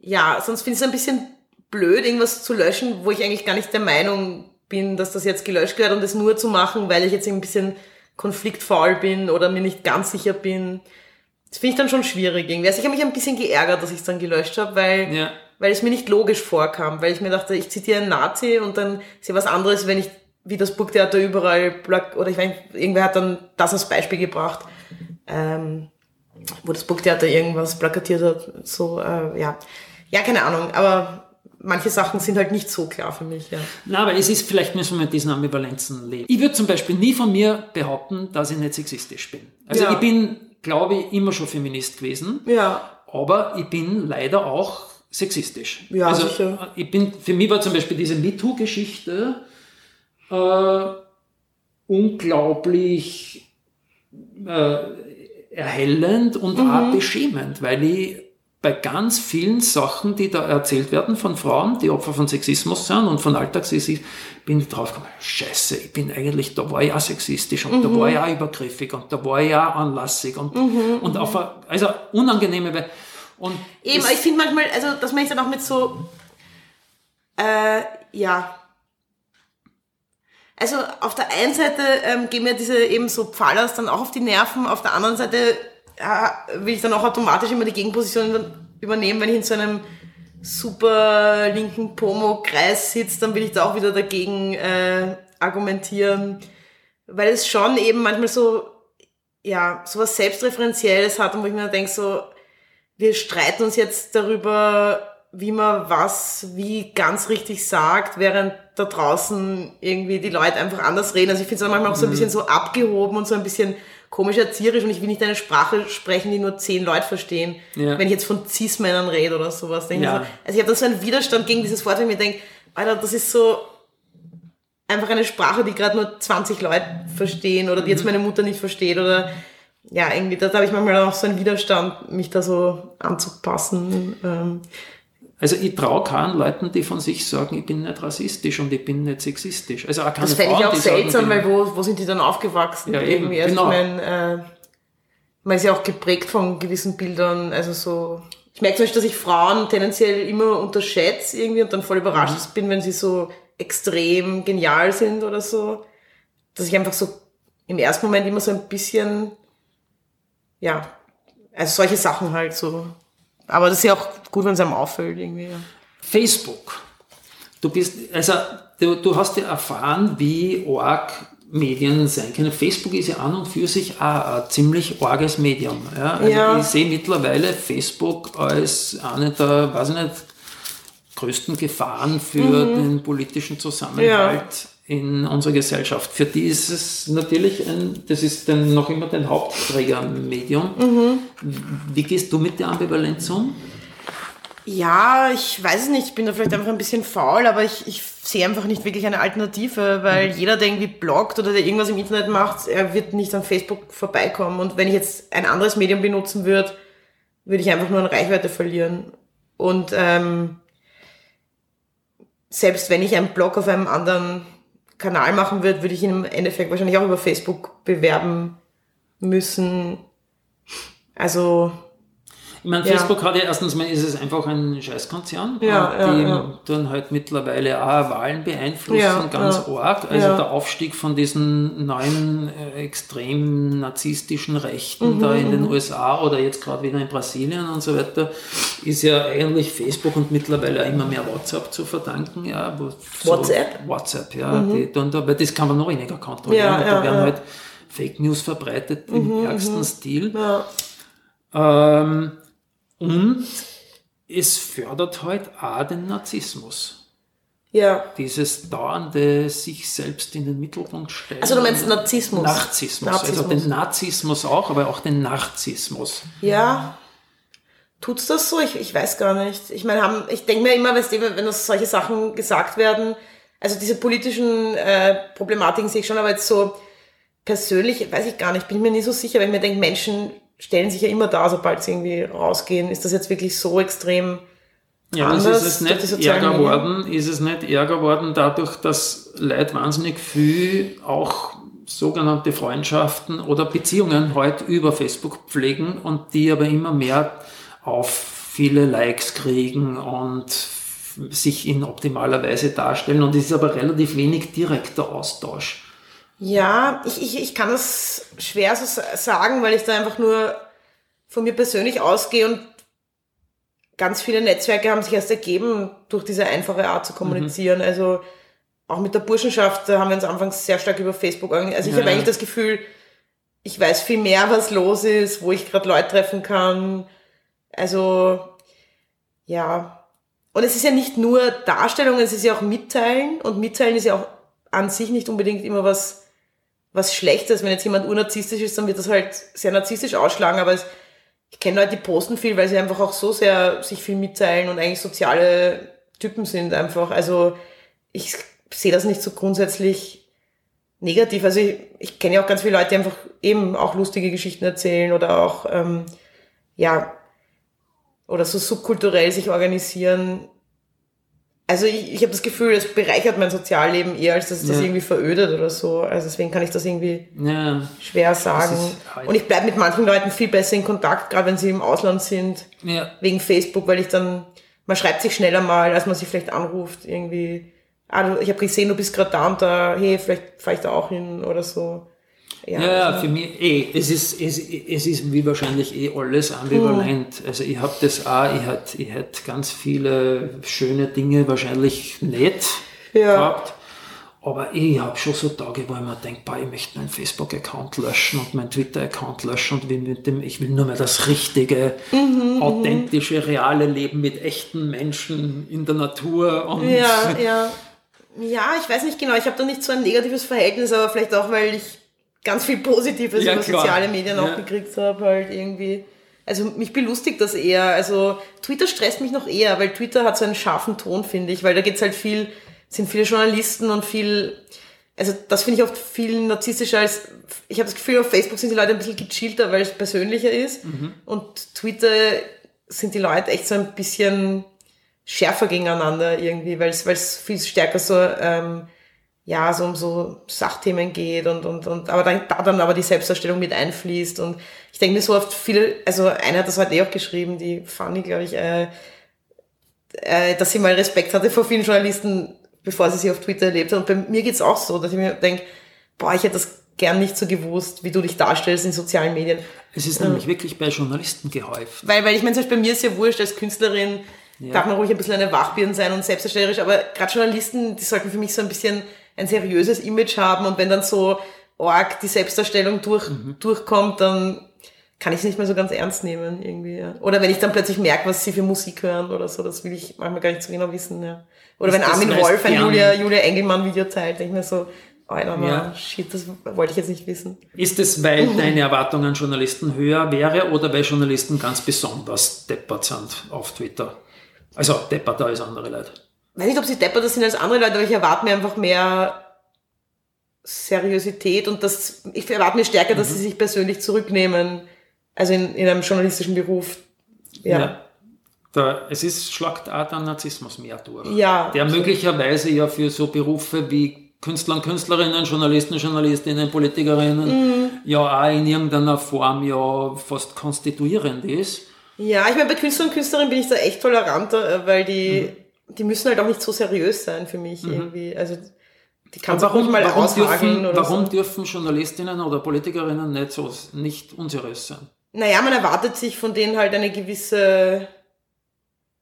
[SPEAKER 2] ja, sonst finde ich es ein bisschen blöd, irgendwas zu löschen, wo ich eigentlich gar nicht der Meinung bin, dass das jetzt gelöscht gehört und das nur zu machen, weil ich jetzt ein bisschen konfliktfaul bin oder mir nicht ganz sicher bin. Das finde ich dann schon schwierig irgendwie. Also ich habe mich ein bisschen geärgert, dass ich es dann gelöscht habe, weil, ja. weil es mir nicht logisch vorkam, weil ich mir dachte, ich zitiere einen Nazi und dann ist ja was anderes, wenn ich wie das Burgtheater überall, oder ich weiß, irgendwer hat dann das als Beispiel gebracht, ähm, wo das Burgtheater irgendwas plakatiert hat, so, äh, ja. Ja, keine Ahnung, aber manche Sachen sind halt nicht so klar für mich. Ja.
[SPEAKER 1] Na, aber es ist, vielleicht müssen wir mit diesen Ambivalenzen leben. Ich würde zum Beispiel nie von mir behaupten, dass ich nicht sexistisch bin. Also ja. ich bin, glaube ich, immer schon Feminist gewesen.
[SPEAKER 2] Ja.
[SPEAKER 1] Aber ich bin leider auch sexistisch.
[SPEAKER 2] Ja,
[SPEAKER 1] also,
[SPEAKER 2] sicher.
[SPEAKER 1] Ich bin, für mich war zum Beispiel diese MeToo-Geschichte äh, unglaublich äh, erhellend und mhm. auch beschämend, weil ich bei ganz vielen Sachen, die da erzählt werden von Frauen, die Opfer von Sexismus sind und von Alltagssexismus, bin ich draufgekommen, scheiße, ich bin eigentlich, da war ich auch sexistisch und mhm. da war ich auch übergriffig und da war ich auch anlassig und, mhm. und auf eine, also unangenehme Weise. Und
[SPEAKER 2] Eben, ich finde manchmal, also das meine ich dann auch mit so, äh, ja, also auf der einen Seite ähm, gehen mir diese eben so Pfallers dann auch auf die Nerven, auf der anderen Seite will ich dann auch automatisch immer die Gegenposition übernehmen, wenn ich in so einem super linken Pomo-Kreis sitze, dann will ich da auch wieder dagegen äh, argumentieren, weil es schon eben manchmal so, ja, so was Selbstreferenzielles hat und wo ich mir denke so, wir streiten uns jetzt darüber, wie man was wie ganz richtig sagt, während da draußen irgendwie die Leute einfach anders reden. Also ich finde es manchmal auch so ein mhm. bisschen so abgehoben und so ein bisschen komisch erzieherisch und ich will nicht eine Sprache sprechen, die nur zehn Leute verstehen, ja. wenn ich jetzt von Cis-Männern rede oder sowas. Ja. Ich so, also ich habe da so einen Widerstand gegen dieses Wort, wenn ich mir denke, Alter, das ist so einfach eine Sprache, die gerade nur 20 Leute verstehen oder die jetzt mhm. meine Mutter nicht versteht oder ja, irgendwie, da, da habe ich manchmal auch so einen Widerstand, mich da so anzupassen. Ähm,
[SPEAKER 1] also ich traue keinen Leuten, die von sich sagen, ich bin nicht rassistisch und ich bin nicht sexistisch. Also auch
[SPEAKER 2] keine das fände ich auch seltsam, sagen, weil wo, wo sind die dann aufgewachsen?
[SPEAKER 1] Ja, eben,
[SPEAKER 2] irgendwie? Also
[SPEAKER 1] genau.
[SPEAKER 2] ich mein, äh, man ist ja auch geprägt von gewissen Bildern, also so. Ich merke zum Beispiel, dass ich Frauen tendenziell immer unterschätze irgendwie und dann voll überrascht mhm. bin, wenn sie so extrem genial sind oder so. Dass ich einfach so im ersten Moment immer so ein bisschen, ja, also solche Sachen halt so. Aber das ist ja auch gut, wenn es einem auffällt irgendwie. Ja.
[SPEAKER 1] Facebook. Du bist, also du, du hast ja erfahren, wie arg Medien sein können. Facebook ist ja an und für sich auch ein ziemlich arges Medium. Ja? Also ja. Ich sehe mittlerweile Facebook als eine der, weiß ich nicht, größten Gefahren für mhm. den politischen Zusammenhalt. In unserer Gesellschaft. Für die ist es natürlich ein, das ist dann noch immer dein Hauptträgermedium. Mhm. Wie gehst du mit der Ambivalenz um?
[SPEAKER 2] Ja, ich weiß es nicht, ich bin da vielleicht einfach ein bisschen faul, aber ich, ich sehe einfach nicht wirklich eine Alternative, weil mhm. jeder, der irgendwie bloggt oder der irgendwas im Internet macht, er wird nicht an Facebook vorbeikommen. Und wenn ich jetzt ein anderes Medium benutzen würde, würde ich einfach nur an Reichweite verlieren. Und ähm, selbst wenn ich einen Blog auf einem anderen Kanal machen würde, würde ich ihn im Endeffekt wahrscheinlich auch über Facebook bewerben müssen. Also
[SPEAKER 1] ich meine, ja. Facebook hat ja erstens mal ist es einfach ein Scheißkonzern,
[SPEAKER 2] ja,
[SPEAKER 1] die
[SPEAKER 2] ja,
[SPEAKER 1] dann halt mittlerweile auch Wahlen beeinflussen, ganz arg. Also der Aufstieg von diesen neuen äh, extrem narzisstischen Rechten mhm, da in den mhm. USA oder jetzt gerade wieder in Brasilien und so weiter, ist ja eigentlich Facebook und mittlerweile immer mehr WhatsApp zu verdanken. Ja,
[SPEAKER 2] so WhatsApp?
[SPEAKER 1] WhatsApp, ja. Mhm. Die, dann, aber das kann man noch weniger kontrollieren. da werden halt Fake News verbreitet im mhm, ärgsten mhm. Stil. Ähm, und es fördert halt auch den Narzissmus.
[SPEAKER 2] Ja.
[SPEAKER 1] Dieses dauernde sich selbst in den Mittelpunkt stellen.
[SPEAKER 2] Also du meinst Narzissmus?
[SPEAKER 1] Narzissmus. Narzissmus. Also den Narzissmus auch, aber auch den Narzissmus.
[SPEAKER 2] Ja. Tut's das so? Ich, ich weiß gar nicht. Ich meine, haben, ich denke mir immer, wenn das solche Sachen gesagt werden, also diese politischen äh, Problematiken sehe ich schon, aber jetzt so persönlich, weiß ich gar nicht, bin mir nie so sicher, wenn ich mir denke, Menschen stellen sich ja immer da, sobald sie irgendwie rausgehen. Ist das jetzt wirklich so extrem
[SPEAKER 1] ja, anders? Ist es nicht ärger worden? Ist es nicht ärger worden dadurch, dass Leute wahnsinnig viel auch sogenannte Freundschaften oder Beziehungen heute über Facebook pflegen und die aber immer mehr auf viele Likes kriegen und sich in optimaler Weise darstellen und es ist aber relativ wenig direkter Austausch.
[SPEAKER 2] Ja, ich, ich, ich kann das schwer so sagen, weil ich da einfach nur von mir persönlich ausgehe und ganz viele Netzwerke haben sich erst ergeben durch diese einfache Art zu kommunizieren. Mhm. Also auch mit der Burschenschaft, da haben wir uns anfangs sehr stark über Facebook. Also ich ja. habe eigentlich das Gefühl, ich weiß viel mehr, was los ist, wo ich gerade Leute treffen kann. Also ja. Und es ist ja nicht nur Darstellung, es ist ja auch Mitteilen. Und Mitteilen ist ja auch an sich nicht unbedingt immer was was Schlechtes. Wenn jetzt jemand urnarzisstisch ist, dann wird das halt sehr narzisstisch ausschlagen, aber es, ich kenne Leute, die posten viel, weil sie einfach auch so sehr sich viel mitteilen und eigentlich soziale Typen sind einfach. Also ich sehe das nicht so grundsätzlich negativ. Also ich, ich kenne ja auch ganz viele Leute, die einfach eben auch lustige Geschichten erzählen oder auch, ähm, ja, oder so subkulturell sich organisieren. Also ich, ich habe das Gefühl, es bereichert mein Sozialleben eher, als dass es ja. das irgendwie verödet oder so. Also deswegen kann ich das irgendwie ja. schwer sagen. Und ich bleibe mit manchen Leuten viel besser in Kontakt, gerade wenn sie im Ausland sind,
[SPEAKER 1] ja.
[SPEAKER 2] wegen Facebook, weil ich dann, man schreibt sich schneller mal, als man sich vielleicht anruft, irgendwie, ah, ich habe gesehen, du bist gerade da und da, hey, vielleicht fahre ich da auch hin oder so.
[SPEAKER 1] Ja, ja also. für mich eh, es ist, es, es ist wie wahrscheinlich eh alles ambivalent. Mhm. Also ich habe das auch, ich hätte ich ganz viele schöne Dinge wahrscheinlich nicht ja. gehabt. Aber ich habe schon so Tage, wo ich mir denke, ich möchte meinen Facebook-Account löschen und meinen Twitter-Account löschen und will mit dem, ich will nur mehr das richtige, mhm, mhm. authentische, reale Leben mit echten Menschen in der Natur.
[SPEAKER 2] Und ja, ja. Ja, ich weiß nicht genau, ich habe da nicht so ein negatives Verhältnis, aber vielleicht auch, weil ich ganz viel Positives ja, über klar. soziale Medien ja. auch gekriegt habe, halt irgendwie. Also mich belustigt das eher. Also Twitter stresst mich noch eher, weil Twitter hat so einen scharfen Ton, finde ich, weil da geht's halt viel, sind viele Journalisten und viel, also das finde ich oft viel narzisstischer als, ich habe das Gefühl, auf Facebook sind die Leute ein bisschen gechillter, weil es persönlicher ist. Mhm. Und Twitter sind die Leute echt so ein bisschen schärfer gegeneinander irgendwie, weil es viel stärker so ähm, ja, so um so Sachthemen geht und, und, und aber dann, da dann aber die Selbstdarstellung mit einfließt. Und ich denke mir so oft viele, also einer hat das heute eh auch geschrieben, die Fanny, glaube ich, äh, äh, dass sie mal Respekt hatte vor vielen Journalisten, bevor sie sie auf Twitter erlebt hat. Und bei mir geht's auch so, dass ich mir denke, boah, ich hätte das gern nicht so gewusst, wie du dich darstellst in sozialen Medien.
[SPEAKER 1] Es ist nämlich wirklich bei Journalisten gehäuft.
[SPEAKER 2] Weil, weil ich meine, zum Beispiel bei mir ist ja wurscht, als Künstlerin ja. darf man ruhig ein bisschen eine Wachbirn sein und selbsterstellerisch, aber gerade Journalisten, die sollten für mich so ein bisschen ein seriöses Image haben und wenn dann so arg die Selbstdarstellung durch, mhm. durchkommt, dann kann ich es nicht mehr so ganz ernst nehmen irgendwie. Ja. Oder wenn ich dann plötzlich merke, was sie für Musik hören oder so, das will ich manchmal gar nicht so genau wissen. Ja. Oder ist wenn Armin Wolf ein Julia, Julia Engelmann Video teilt, denke ich mir so, Alter, Mann, ja. shit, das wollte ich jetzt nicht wissen.
[SPEAKER 1] Ist es, weil deine Erwartung an Journalisten höher wäre oder weil Journalisten ganz besonders deppert sind auf Twitter? Also depperter als andere Leute.
[SPEAKER 2] Ich weiß nicht, ob sie depperter sind als andere Leute, aber ich erwarte mir einfach mehr Seriosität und das, ich erwarte mir stärker, dass mhm. sie sich persönlich zurücknehmen, also in, in einem journalistischen Beruf. Ja. ja.
[SPEAKER 1] Da, es ist Schlagart an Narzissmus mehr durch.
[SPEAKER 2] Ja.
[SPEAKER 1] Der möglicherweise ja für so Berufe wie Künstler und Künstlerinnen, Journalisten, Journalistinnen, Politikerinnen mhm. ja auch in irgendeiner Form ja fast konstituierend ist.
[SPEAKER 2] Ja, ich meine, bei Künstlern und Künstlerinnen bin ich da echt toleranter, äh, weil die, mhm. Die müssen halt auch nicht so seriös sein für mich mhm. irgendwie. Also die kann
[SPEAKER 1] auch mal warum dürfen, oder Warum so. dürfen Journalistinnen oder Politikerinnen nicht so nicht unseriös sein?
[SPEAKER 2] Naja, man erwartet sich von denen halt eine gewisse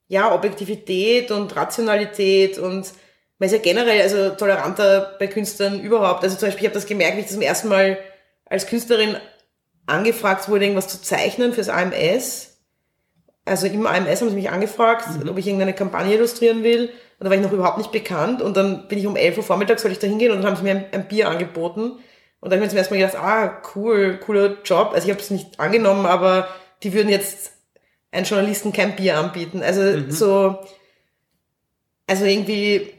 [SPEAKER 2] ja, Objektivität und Rationalität und man ist ja generell also toleranter bei Künstlern überhaupt. Also zum Beispiel, ich habe das gemerkt, wie ich zum ersten Mal als Künstlerin angefragt wurde, irgendwas zu zeichnen fürs AMS. Also im AMS haben sie mich angefragt, mhm. ob ich irgendeine Kampagne illustrieren will. Und da war ich noch überhaupt nicht bekannt. Und dann bin ich um 11 Uhr vormittags, soll ich da hingehen und dann haben sie mir ein, ein Bier angeboten. Und dann habe ich mir zum ersten Mal gedacht, ah, cool, cooler Job. Also ich habe es nicht angenommen, aber die würden jetzt einen Journalisten kein Bier anbieten. Also mhm. so, also irgendwie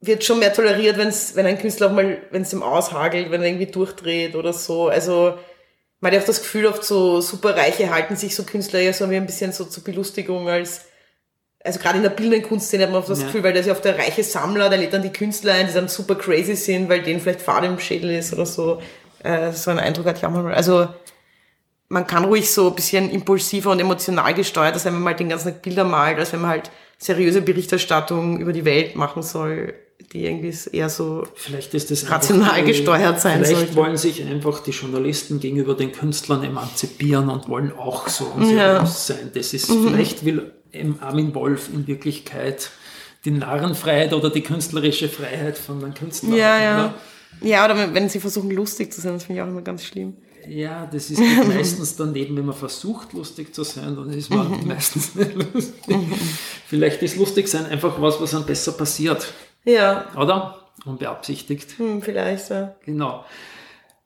[SPEAKER 2] wird schon mehr toleriert, wenn's, wenn ein Künstler auch mal, wenn es ihm aushagelt, wenn er irgendwie durchdreht oder so. Also man hat ja auch das Gefühl, oft so superreiche halten sich so Künstler ja so wie ein bisschen so zur Belustigung als, also gerade in der bildenden Kunstszene hat man oft das ja. Gefühl, weil der ist ja oft der reiche Sammler, der lädt dann die Künstler ein, die dann super crazy sind, weil denen vielleicht Fahrt im Schädel ist oder so. Äh, so einen Eindruck hatte ich auch mal. Also man kann ruhig so ein bisschen impulsiver und emotional gesteuert, als wenn man mal den ganzen Tag Bilder malt, als wenn man halt seriöse Berichterstattung über die Welt machen soll die irgendwie eher so
[SPEAKER 1] vielleicht ist das
[SPEAKER 2] rational einfach, gesteuert sein
[SPEAKER 1] Vielleicht sollte. wollen sich einfach die Journalisten gegenüber den Künstlern emanzipieren und wollen auch so ja. sein. Das ist, mhm. vielleicht will Armin Wolf in Wirklichkeit die Narrenfreiheit oder die künstlerische Freiheit von den Künstlern.
[SPEAKER 2] Ja, ja. Ja, oder wenn sie versuchen lustig zu sein, das finde ich auch immer ganz schlimm.
[SPEAKER 1] Ja, das ist meistens daneben, wenn man versucht, lustig zu sein, dann ist man meistens nicht lustig. Vielleicht ist lustig sein einfach was, was einem besser passiert.
[SPEAKER 2] Ja.
[SPEAKER 1] Oder? Unbeabsichtigt.
[SPEAKER 2] Hm, vielleicht, ja.
[SPEAKER 1] Genau.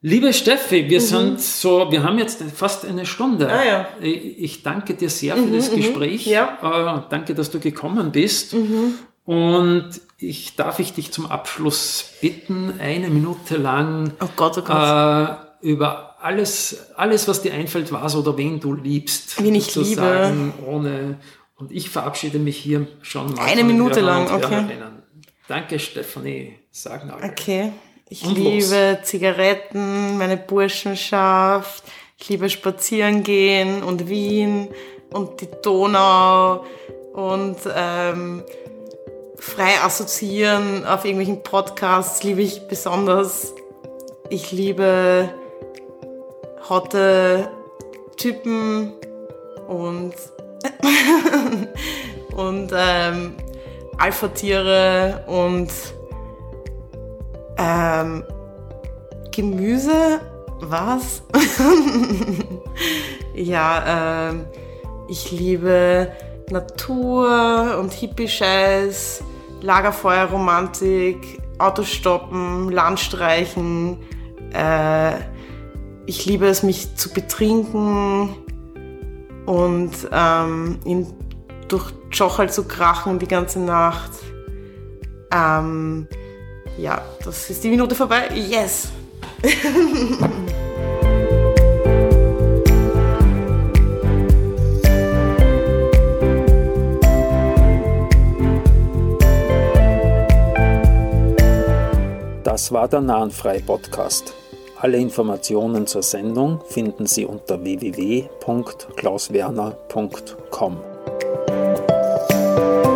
[SPEAKER 1] Liebe Steffi, wir mhm. sind so, wir haben jetzt fast eine Stunde.
[SPEAKER 2] Ah, ja.
[SPEAKER 1] Ich danke dir sehr für mhm, das mhm. Gespräch.
[SPEAKER 2] Ja.
[SPEAKER 1] Äh, danke, dass du gekommen bist. Mhm. Und ich darf ich dich zum Abschluss bitten, eine Minute lang
[SPEAKER 2] oh Gott, oh Gott.
[SPEAKER 1] Äh, über alles, alles, was dir einfällt, was oder wen du liebst.
[SPEAKER 2] Wen ich liebe.
[SPEAKER 1] Ohne, und ich verabschiede mich hier schon
[SPEAKER 2] mal. Eine Minute lang, okay.
[SPEAKER 1] Danke, Stefanie Sagnagel.
[SPEAKER 2] Okay. Ich Und liebe los. Zigaretten, meine Burschenschaft. Ich liebe Spazieren gehen und Wien und die Donau und ähm, frei assoziieren auf irgendwelchen Podcasts liebe ich besonders. Ich liebe hotte Typen und und ähm, Alpha-Tiere und ähm, Gemüse. Was? ja, ähm, ich liebe Natur und Hippie-Scheiß, Lagerfeuerromantik, Autostoppen, Landstreichen. Äh, ich liebe es, mich zu betrinken und ähm, in durch Jochel zu krachen die ganze Nacht. Ähm, ja, das ist die Minute vorbei. Yes!
[SPEAKER 1] Das war der Nahenfrei Podcast. Alle Informationen zur Sendung finden Sie unter www.klauswerner.com. Thank you.